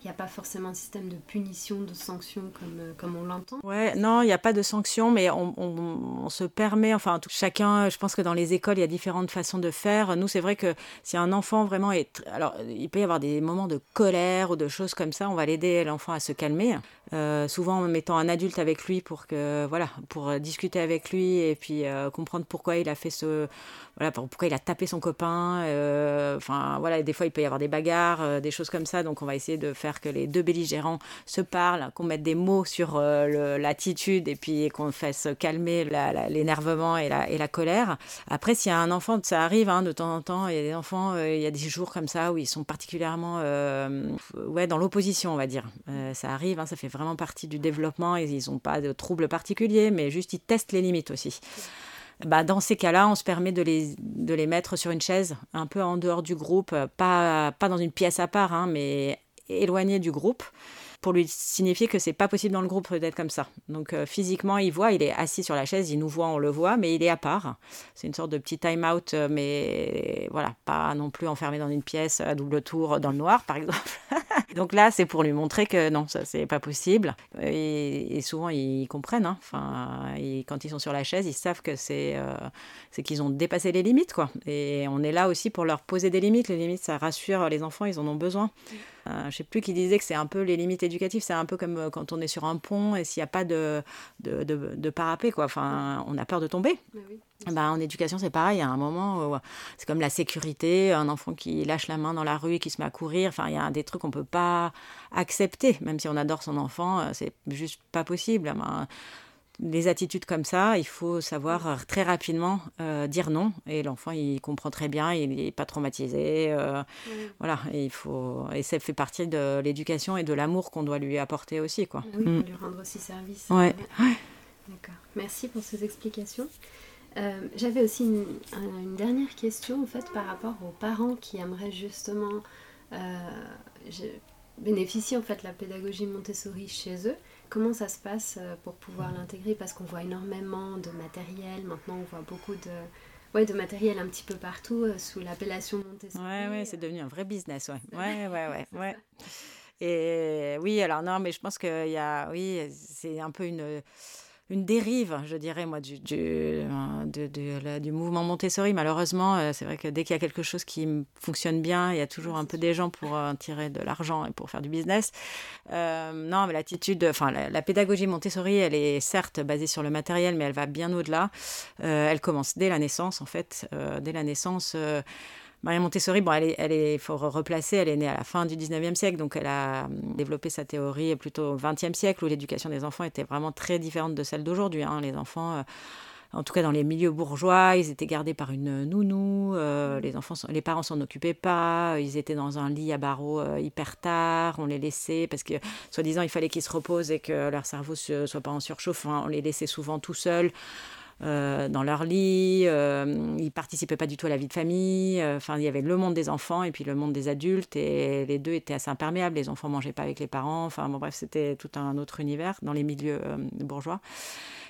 N'y a pas forcément un système de punition, de sanction comme, euh, comme on l'entend Ouais, non, il n'y a pas de sanction, mais on, on, se permet, enfin chacun, je pense que dans les écoles, il y a différentes façons de faire. Nous, c'est vrai que si un enfant vraiment est... Alors, il peut y avoir des moments de colère ou de choses comme ça. On va l'aider, l'enfant, à se calmer. Euh, souvent en mettant un adulte avec lui pour que voilà pour discuter avec lui et puis euh, comprendre pourquoi il a fait ce voilà pourquoi il a tapé son copain euh, enfin voilà des fois il peut y avoir des bagarres des choses comme ça donc on va essayer de faire que les deux belligérants se parlent qu'on mette des mots sur l'attitude et puis qu'on fasse calmer l'énervement et la, colère après s'il y a un enfant ça arrive hein, de temps en temps il y a des enfants il y a des jours comme ça où ils sont particulièrement ouais dans l'opposition on va dire ça arrive hein, ça fait vraiment partie du développement ils n'ont pas de troubles particuliers, mais juste ils testent les limites aussi. Bah, dans ces cas-là, on se permet de les, de les mettre sur une chaise, un peu en dehors du groupe, pas, pas dans une pièce à part, hein, mais éloigné du groupe pour lui signifier que c'est pas possible dans le groupe d'être comme ça. Donc euh, physiquement, il voit, il est assis sur la chaise, il nous voit, on le voit, mais il est à part. C'est une sorte de petit time out, euh, mais voilà, pas non plus enfermé dans une pièce à double tour dans le noir, par exemple. Donc là, c'est pour lui montrer que non, ça c'est pas possible. Et, souvent, ils comprennent. Hein. Enfin, quand ils sont sur la chaise, ils savent que c'est euh, c'est qu'ils ont dépassé les limites, quoi. Et on est là aussi pour leur poser des limites. Les limites, ça rassure les enfants, ils en ont besoin. Euh, je sais plus qui disait que c'est un peu les limites éducatives, c'est un peu comme euh, quand on est sur un pont et s'il n'y a pas de, de, de, parapet, quoi. Enfin, on a peur de tomber. Ben, en éducation, c'est pareil. Il y a un moment, c'est comme la sécurité, un enfant qui lâche la main dans la rue et qui se met à courir. Enfin, il y a des trucs qu'on peut pas accepter, même si on adore son enfant, euh, c'est juste pas possible. Les attitudes comme ça, il faut savoir très rapidement euh, dire non. Et l'enfant, il comprend très bien, il n'est pas traumatisé. Euh, voilà, et, il faut... et ça fait partie de l'éducation et de l'amour qu'on doit lui apporter aussi. Quoi. Oui, mm. lui rendre aussi service. Ouais. D'accord. Merci pour ces explications. Euh, j'avais aussi une, une, dernière question en fait par rapport aux parents qui aimeraient justement bénéficie en fait la pédagogie Montessori chez eux. Comment ça se passe pour pouvoir l'intégrer? Parce qu'on voit énormément de matériel, maintenant on voit beaucoup de, ouais, de matériel un petit peu partout sous l'appellation Montessori. Ouais, ouais, c'est devenu un vrai business, ouais. Ouais, ouais, ouais, ouais. Et oui, alors non, mais je pense qu'il y a, oui, c'est un peu une une dérive, je dirais, moi, du, du, euh, du mouvement Montessori. Malheureusement, euh, c'est vrai que dès qu'il y a quelque chose qui fonctionne bien, il y a toujours un peu des gens pour euh, tirer de l'argent et pour faire du business. non, mais l'attitude, enfin, la, pédagogie Montessori, elle est certes basée sur le matériel, mais elle va bien au-delà. elle commence dès la naissance, en fait. dès la naissance. Maria Montessori, bon, elle est, elle est, faut replacer, elle est née à la fin du 19e siècle, donc elle a hum, développé sa théorie plutôt au 20e siècle, où l'éducation des enfants était vraiment très différente de celle d'aujourd'hui. Hein. Les enfants, euh, en tout cas dans les milieux bourgeois, ils étaient gardés par une nounou, euh, les, enfants, parents s'en occupaient pas, ils étaient dans un lit à barreaux euh, hyper tard, on les laissait, parce que soi-disant il fallait qu'ils se reposent et que leur cerveau ne soit pas en surchauffe, on les laissait souvent tout seuls. Euh, dans leur lit, euh, ils participaient pas du tout à la vie de famille. Euh, enfin, il y avait le monde des enfants et puis le monde des adultes, et les deux étaient assez imperméables. Les enfants mangeaient pas avec les parents. Enfin, bon, bref, c'était tout un autre univers dans les milieux bourgeois.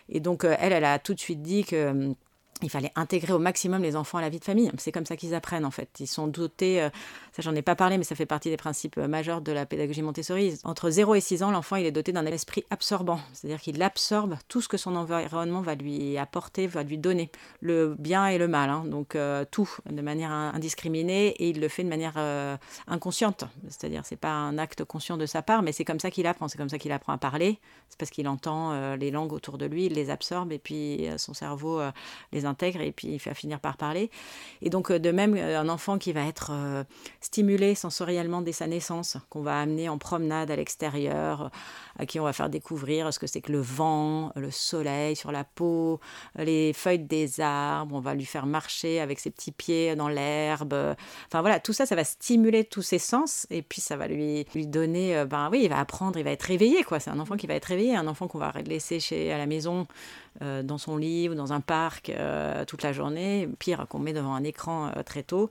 Et donc, elle, elle a tout de suite dit que il fallait intégrer au maximum les enfants à la vie de famille. C'est comme ça qu'ils apprennent en fait. Ils sont dotés, euh, ça j'en ai pas parlé, mais ça fait partie des principes euh, majeurs de la pédagogie Montessori. Entre 0 et 6 ans, l'enfant il est doté d'un esprit absorbant, c'est-à-dire qu'il absorbe tout ce que son environnement va lui apporter, va lui donner, le bien et le mal, hein. donc euh, tout de manière indiscriminée et il le fait de manière inconsciente, c'est-à-dire c'est pas un acte conscient de sa part, mais c'est comme ça qu'il apprend, c'est comme ça qu'il apprend à parler, c'est parce qu'il entend les langues autour de lui, il les absorbe et puis son cerveau les intègre et puis il va finir par parler. Et donc, euh, de même, euh, un enfant qui va être euh, stimulé sensoriellement dès sa naissance, qu'on va amener en promenade à l'extérieur, à qui on va faire découvrir ce que c'est que le vent, le soleil sur la peau, les feuilles des arbres, on va lui faire marcher avec ses petits pieds dans l'herbe. Enfin voilà, tout ça, ça va stimuler tous ses sens et puis ça va lui, lui donner, ben oui, il va apprendre, il va être réveillé, quoi. C'est un enfant qui va être réveillé, un enfant qu'on va laisser chez, à la maison, dans son lit ou dans un parc toute la journée, pire qu'on met devant un écran très tôt.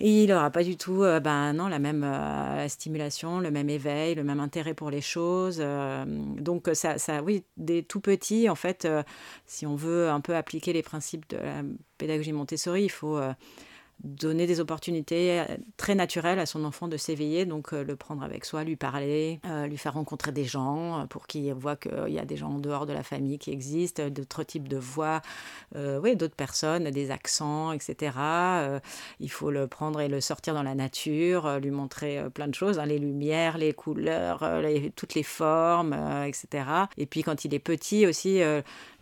Il n'aura pas du tout euh, ben, non, la même euh, stimulation, le même éveil, le même intérêt pour les choses. Euh, donc, ça, ça, oui, des tout petits, en fait, si on veut un peu appliquer les principes de la pédagogie Montessori, il faut donner des opportunités euh, très naturelles à son enfant de s'éveiller, donc euh, le prendre avec soi, lui parler, euh, lui faire rencontrer des gens pour qu'il voit qu'il y a des gens en dehors de la famille qui existent, d'autres types de voix, d'autres personnes, des accents, etc. il faut le prendre et le sortir dans la nature, lui montrer plein de choses, hein, les lumières, les couleurs, toutes les formes, etc. Et puis quand il est petit aussi,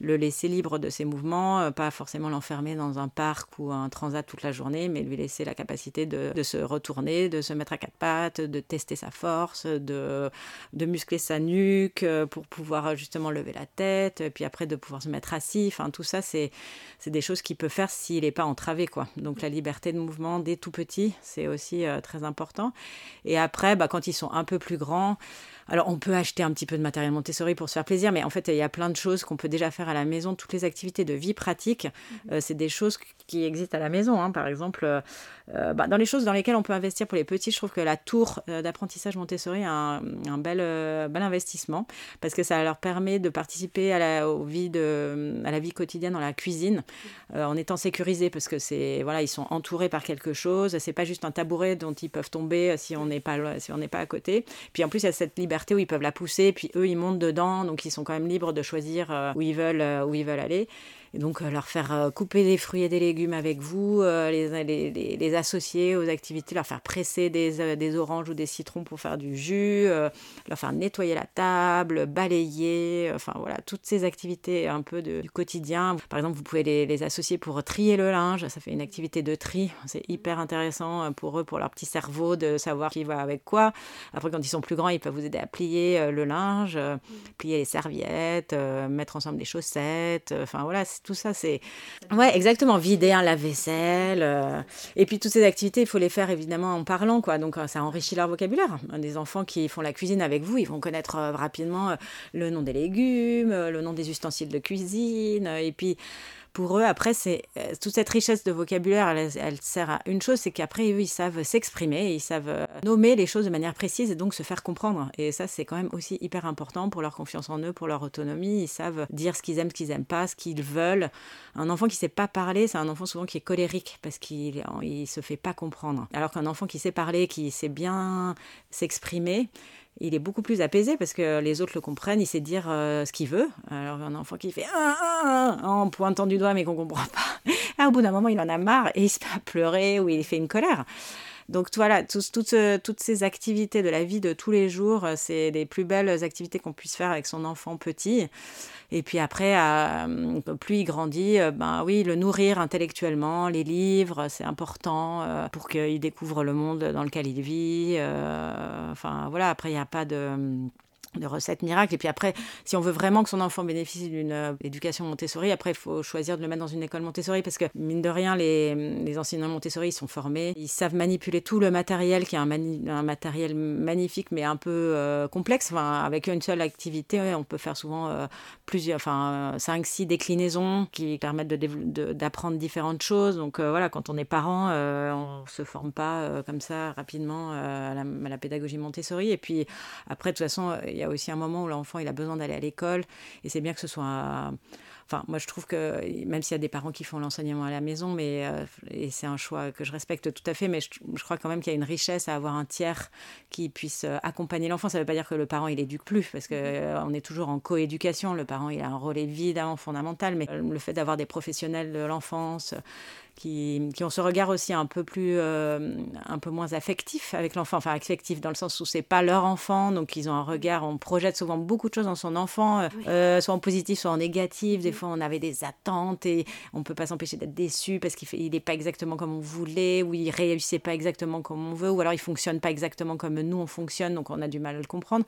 le laisser libre de ses mouvements, pas forcément l'enfermer dans un parc ou un transat toute la journée, mais lui laisser la capacité de, se retourner, de se mettre à quatre pattes, de tester sa force, de, de muscler sa nuque euh, pour pouvoir justement lever la tête, puis après de pouvoir se mettre assis. Enfin, tout ça, c'est des choses qu'il peut faire s'il n'est pas entravé. Quoi. Donc la liberté de mouvement dès tout petit, c'est aussi euh, très important. Et après, bah, quand ils sont un peu plus grands, alors, on peut acheter un petit peu de matériel Montessori pour se faire plaisir, mais en fait, il y a plein de choses qu'on peut déjà faire à la maison. Toutes les activités de vie pratique, mhm. euh, c'est des choses qui existent à la maison. Hein. Par exemple, euh, euh, bah, dans les choses dans lesquelles on peut investir pour les petits, je trouve que la tour d'apprentissage Montessori est un, bel, bel investissement parce que ça leur permet de participer à la, vie quotidienne dans la cuisine en étant sécurisés parce que c'est voilà, ils sont entourés par quelque chose. C'est pas juste un tabouret dont ils peuvent tomber si on n'est pas si on n'est pas à côté. Puis en plus, il y a cette liberté où ils peuvent la pousser, puis eux, ils montent dedans, donc ils sont quand même libres de choisir euh, où ils veulent, euh, où ils veulent aller. Et donc, euh, leur faire euh, couper des fruits et des légumes avec vous, euh, les, associer aux activités, leur faire presser des, oranges ou des citrons pour faire du jus, leur faire nettoyer la table, balayer, enfin voilà, toutes ces activités un peu du quotidien. Par exemple, vous pouvez les, associer pour trier le linge, ça fait une activité de tri, c'est hyper intéressant pour eux, pour leur petit cerveau, de savoir qui va avec quoi. Après, quand ils sont plus grands, ils peuvent vous aider à plier le linge, plier les serviettes, mettre ensemble des chaussettes, enfin voilà, tout ça, c'est. Ouais, exactement. Vider un lave-vaisselle. Euh, et puis, toutes ces activités, il faut les faire évidemment en parlant, quoi. Donc, euh, ça enrichit leur vocabulaire. Des enfants qui font la cuisine avec vous, ils vont connaître euh, rapidement le nom des légumes, le nom des ustensiles de cuisine. Et puis, pour eux, après, c'est euh, toute cette richesse de vocabulaire, elle, sert à une chose, c'est qu'après, eux, ils savent s'exprimer, ils savent euh, nommer les choses de manière précise et donc se faire comprendre. Et ça, c'est quand même aussi hyper important pour leur confiance en eux, pour leur autonomie. Ils savent dire ce qu'ils aiment, ce qu'ils n'aiment pas, ce qu'ils veulent. Un enfant qui ne sait pas parler, c'est un enfant souvent qui est colérique parce qu'il ne se fait pas comprendre. Alors qu'un enfant qui sait parler, qui sait bien s'exprimer, il est beaucoup plus apaisé parce que les autres le comprennent, il sait dire euh, ce qu'il veut. Alors un enfant qui fait ah, ah, ah, en pointant du doigt mais qu'on comprend pas, ah, au bout d'un moment il en a marre et il se met à pleurer ou il fait une colère. Donc voilà, toutes, toutes ces activités de la vie de tous les jours, euh, c'est les plus belles activités qu'on puisse faire avec son enfant petit. Et puis après, euh, plus il grandit, euh, ben oui, le nourrir intellectuellement, les livres, c'est important pour qu'il découvre le monde dans lequel il vit. enfin voilà, après, il n'y a pas de de recettes miracles. Et puis après, si on veut vraiment que son enfant bénéficie d'une euh, éducation Montessori, après, il faut choisir de le mettre dans une école Montessori parce que, mine de rien, les, les enseignants Montessori, ils sont formés. Ils savent manipuler tout le matériel, qui est un, matériel magnifique, mais un peu euh, complexe. Enfin, avec une seule activité, on peut faire souvent euh, plusieurs, enfin, 5, 6 déclinaisons qui permettent d'apprendre différentes choses. Donc voilà, quand on est parent, on se forme pas comme ça rapidement à la, à, la, pédagogie Montessori. Et puis après, de toute façon, il y a aussi un moment où l'enfant il a besoin d'aller à l'école et c'est bien que ce soit Enfin, moi, je trouve que même s'il y a des parents qui font l'enseignement à la maison, mais euh, et c'est un choix que je respecte tout à fait, mais je, crois quand même qu'il y a une richesse à avoir un tiers qui puisse euh, accompagner l'enfant. Ça ne veut pas dire que le parent il éduque plus, parce que euh, on est toujours en coéducation. Le parent il a un rôle évidemment fondamental, mais le fait d'avoir des professionnels de l'enfance qui, qui, ont ce regard aussi un peu plus, un peu moins affectif avec l'enfant, enfin affectif dans le sens où c'est pas leur enfant, donc ils ont un regard, on projette souvent beaucoup de choses dans son enfant, soit en positif, soit en négatif. Des fois, on avait des attentes et on ne peut pas s'empêcher d'être déçu parce qu'il n'est pas exactement comme on voulait, ou il réussissait pas exactement comme on veut, ou alors il fonctionne pas exactement comme nous on fonctionne, donc on a du mal à le comprendre.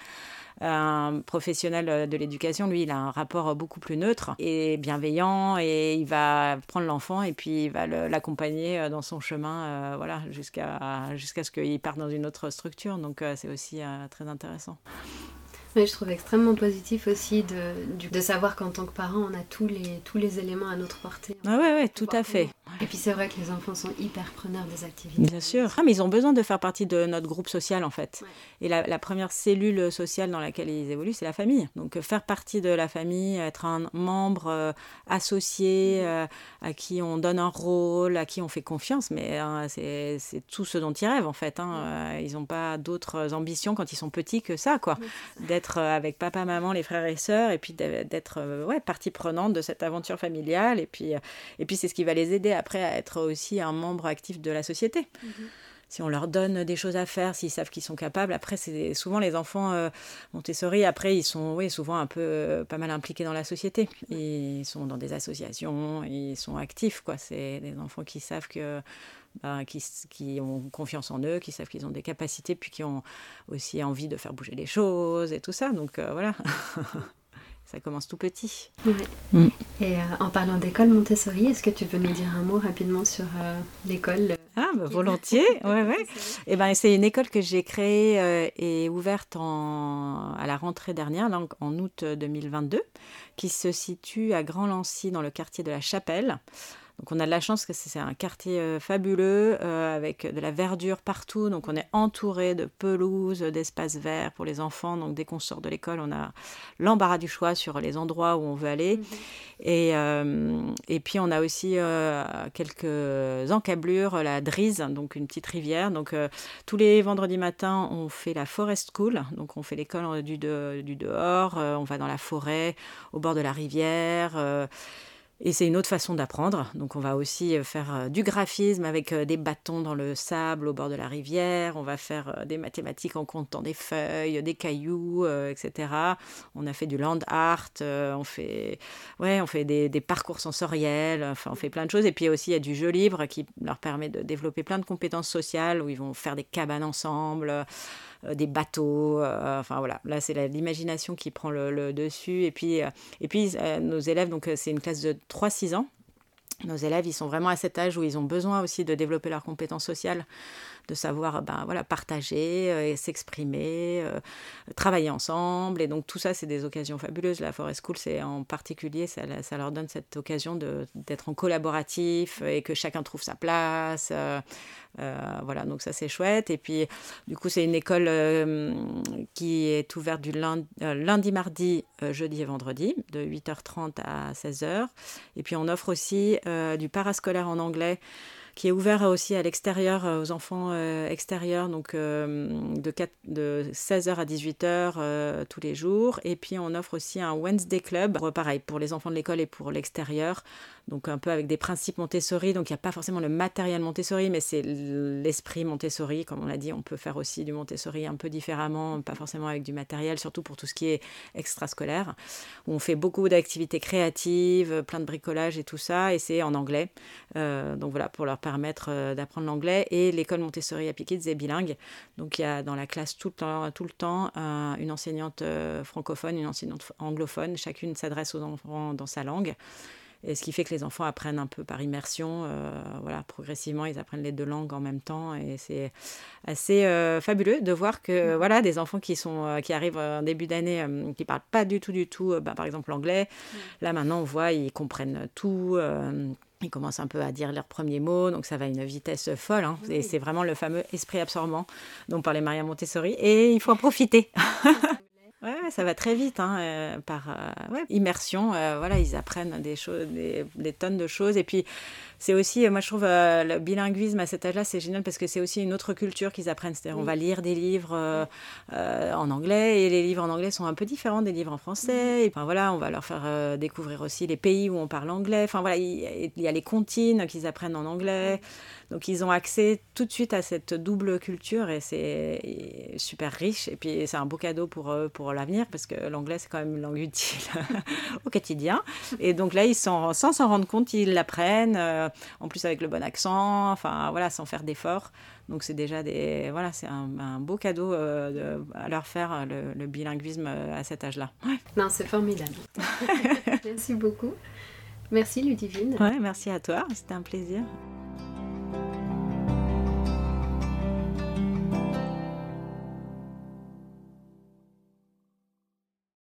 Un professionnel de l'éducation, lui, il a un rapport beaucoup plus neutre et bienveillant et il va prendre l'enfant et puis il va l'accompagner dans son chemin, euh, voilà, jusqu'à jusqu'à ce qu'il parte dans une autre structure. Donc euh, c'est aussi euh, très intéressant je trouve extrêmement positif aussi de, de savoir qu'en tant que parent, on a tous les, tous les éléments à notre portée. Ah ouais, ouais, tout à fait. Et puis c'est vrai que les enfants sont hyper preneurs des activités. Bien sûr. Ah, mais ils ont besoin de faire partie de notre groupe social en fait. Et la, la, première cellule sociale dans laquelle ils évoluent, c'est la famille. Donc euh, faire partie de la famille, être un membre euh, associé, euh, à qui on donne un rôle, à qui on fait confiance, mais c'est tout ce dont ils rêvent en fait. Hein. Ils n'ont pas d'autres ambitions quand ils sont petits que ça, quoi. D'être avec papa, maman, les frères et sœurs, et puis d'être euh, ouais, partie prenante de cette aventure familiale. Et puis, euh, et puis c'est ce qui va les aider après à être aussi un membre actif de la société. Mhm. si on leur donne des choses à faire, s'ils savent qu'ils sont capables. Après, c'est souvent les enfants Montessori, après, ils sont oui, souvent un peu pas mal impliqués dans la société. Ils sont dans des associations, ils sont actifs. quoi. C'est des enfants qui savent que ben, qui, qui, ont confiance en eux, qui savent qu'ils ont des capacités, puis qui ont aussi envie de faire bouger les choses et tout ça. Donc euh, voilà, ça commence tout petit. Mm. Et euh, en parlant d'école Montessori, est-ce que tu veux nous dire un mot rapidement sur euh, l'école Ah, bah, volontiers, ouais, ouais. Et eh ben, c'est une école que j'ai créée et ouverte en, à la rentrée dernière, en, en août 2022, qui se situe à Grand-Lancy, dans le quartier de la Chapelle. Donc on a de la chance que c'est un quartier euh, fabuleux euh, avec de la verdure partout. Donc on est entouré de pelouses, d'espaces verts pour les enfants. Donc dès qu'on sort de l'école, on a l'embarras du choix sur les endroits où on veut aller. Mhm. Et, euh, et puis on a aussi quelques encablures, la Drise, donc une petite rivière. Donc tous les vendredis matins, on fait la Forest School. Donc on fait l'école du, du dehors, on va dans la forêt, au bord de la rivière. Et c'est une autre façon d'apprendre. Donc on va aussi euh, faire euh, du graphisme avec euh, des bâtons dans le sable au bord de la rivière. On va faire des mathématiques en comptant des feuilles, des cailloux, etc. On a fait du land art. on fait, ouais, on fait des, des, parcours sensoriels. Enfin, on fait plein de choses. Et puis aussi il y a du jeu libre qui leur permet de développer plein de compétences sociales où ils vont faire des cabanes ensemble. Euh, des bateaux. Euh, enfin voilà, là c'est l'imagination qui prend le, dessus. Et puis, euh, et puis nos élèves, donc c'est une classe de 3-6 ans. Nos élèves, ils sont vraiment à cet âge où ils ont besoin aussi de développer leurs compétences sociales. De savoir ben, voilà, partager et s'exprimer, travailler ensemble. Et donc tout ça, c'est des occasions fabuleuses. La Forest School, c'est en particulier, ça, ça, leur donne cette occasion d'être en collaboratif et que chacun trouve sa place. voilà, donc ça c'est chouette. Et puis, du coup, c'est une école qui est ouverte du lundi, lundi mardi, jeudi et vendredi, de 8h30 à 16h. Et puis, on offre aussi du parascolaire en anglais qui est ouvert aussi à l'extérieur, euh, aux enfants euh, extérieurs, donc euh, de, 4, de 16h à 18h tous les jours. Et puis on offre aussi un Wednesday Club, pareil, pour les enfants de l'école et pour l'extérieur, donc un peu avec des principes Montessori. Donc il n'y a pas forcément le matériel Montessori, mais c'est l'esprit Montessori. Comme on l'a dit, on peut faire aussi du Montessori un peu différemment, pas forcément avec du matériel, surtout pour tout ce qui est extrascolaire, où on fait beaucoup d'activités créatives, plein de bricolage et tout ça, et c'est en anglais. donc voilà, pour leur permettre euh, d'apprendre l'anglais. Et l'école Montessori Happy Kids est bilingue. Donc il y a dans la classe tout le temps, tout le temps une enseignante euh, francophone, une enseignante anglophone. Chacune s'adresse aux enfants dans sa langue. Et ce qui fait que les enfants apprennent un peu par immersion. Euh, voilà, progressivement, ils apprennent les deux langues en même temps. Et c'est assez fabuleux de voir que voilà, des enfants qui, sont, qui arrivent en début d'année, qui ne parlent pas du tout, du tout, bah, par exemple l'anglais. Là, maintenant, on voit, ils comprennent tout. Ils commencent un peu à dire leurs premiers mots, donc ça va à une vitesse folle. Hein. Et c'est vraiment le fameux esprit absorbant dont parlait Maria Montessori. Et il faut en profiter. ouais, ça va très vite, hein, euh, par euh, immersion. Euh, voilà, ils apprennent des choses, des, tonnes de choses. Et puis, c'est aussi, moi je trouve le bilinguisme à cet âge-là, c'est génial parce que c'est aussi une autre culture qu'ils apprennent. C'est-à-dire, on va lire des livres en anglais et les livres en anglais sont un peu différents des livres en français. Et enfin, voilà, on va leur faire découvrir aussi les pays où on parle anglais. Enfin voilà, il, y a les comptines qu'ils apprennent en anglais. Donc ils ont accès tout de suite à cette double culture et c'est super riche. Et puis c'est un beau cadeau pour pour l'avenir parce que l'anglais c'est quand même une langue utile au quotidien. Et donc là, ils sont, sans s'en rendre compte, ils l'apprennent, euh, en plus avec le bon accent, enfin voilà, sans faire d'efforts. Donc c'est déjà des voilà, c'est un, beau cadeau euh, à leur faire le, bilinguisme euh, à cet âge-là. Non, c'est formidable. merci beaucoup. Merci Ludivine. Ouais, merci à toi, c'était un plaisir.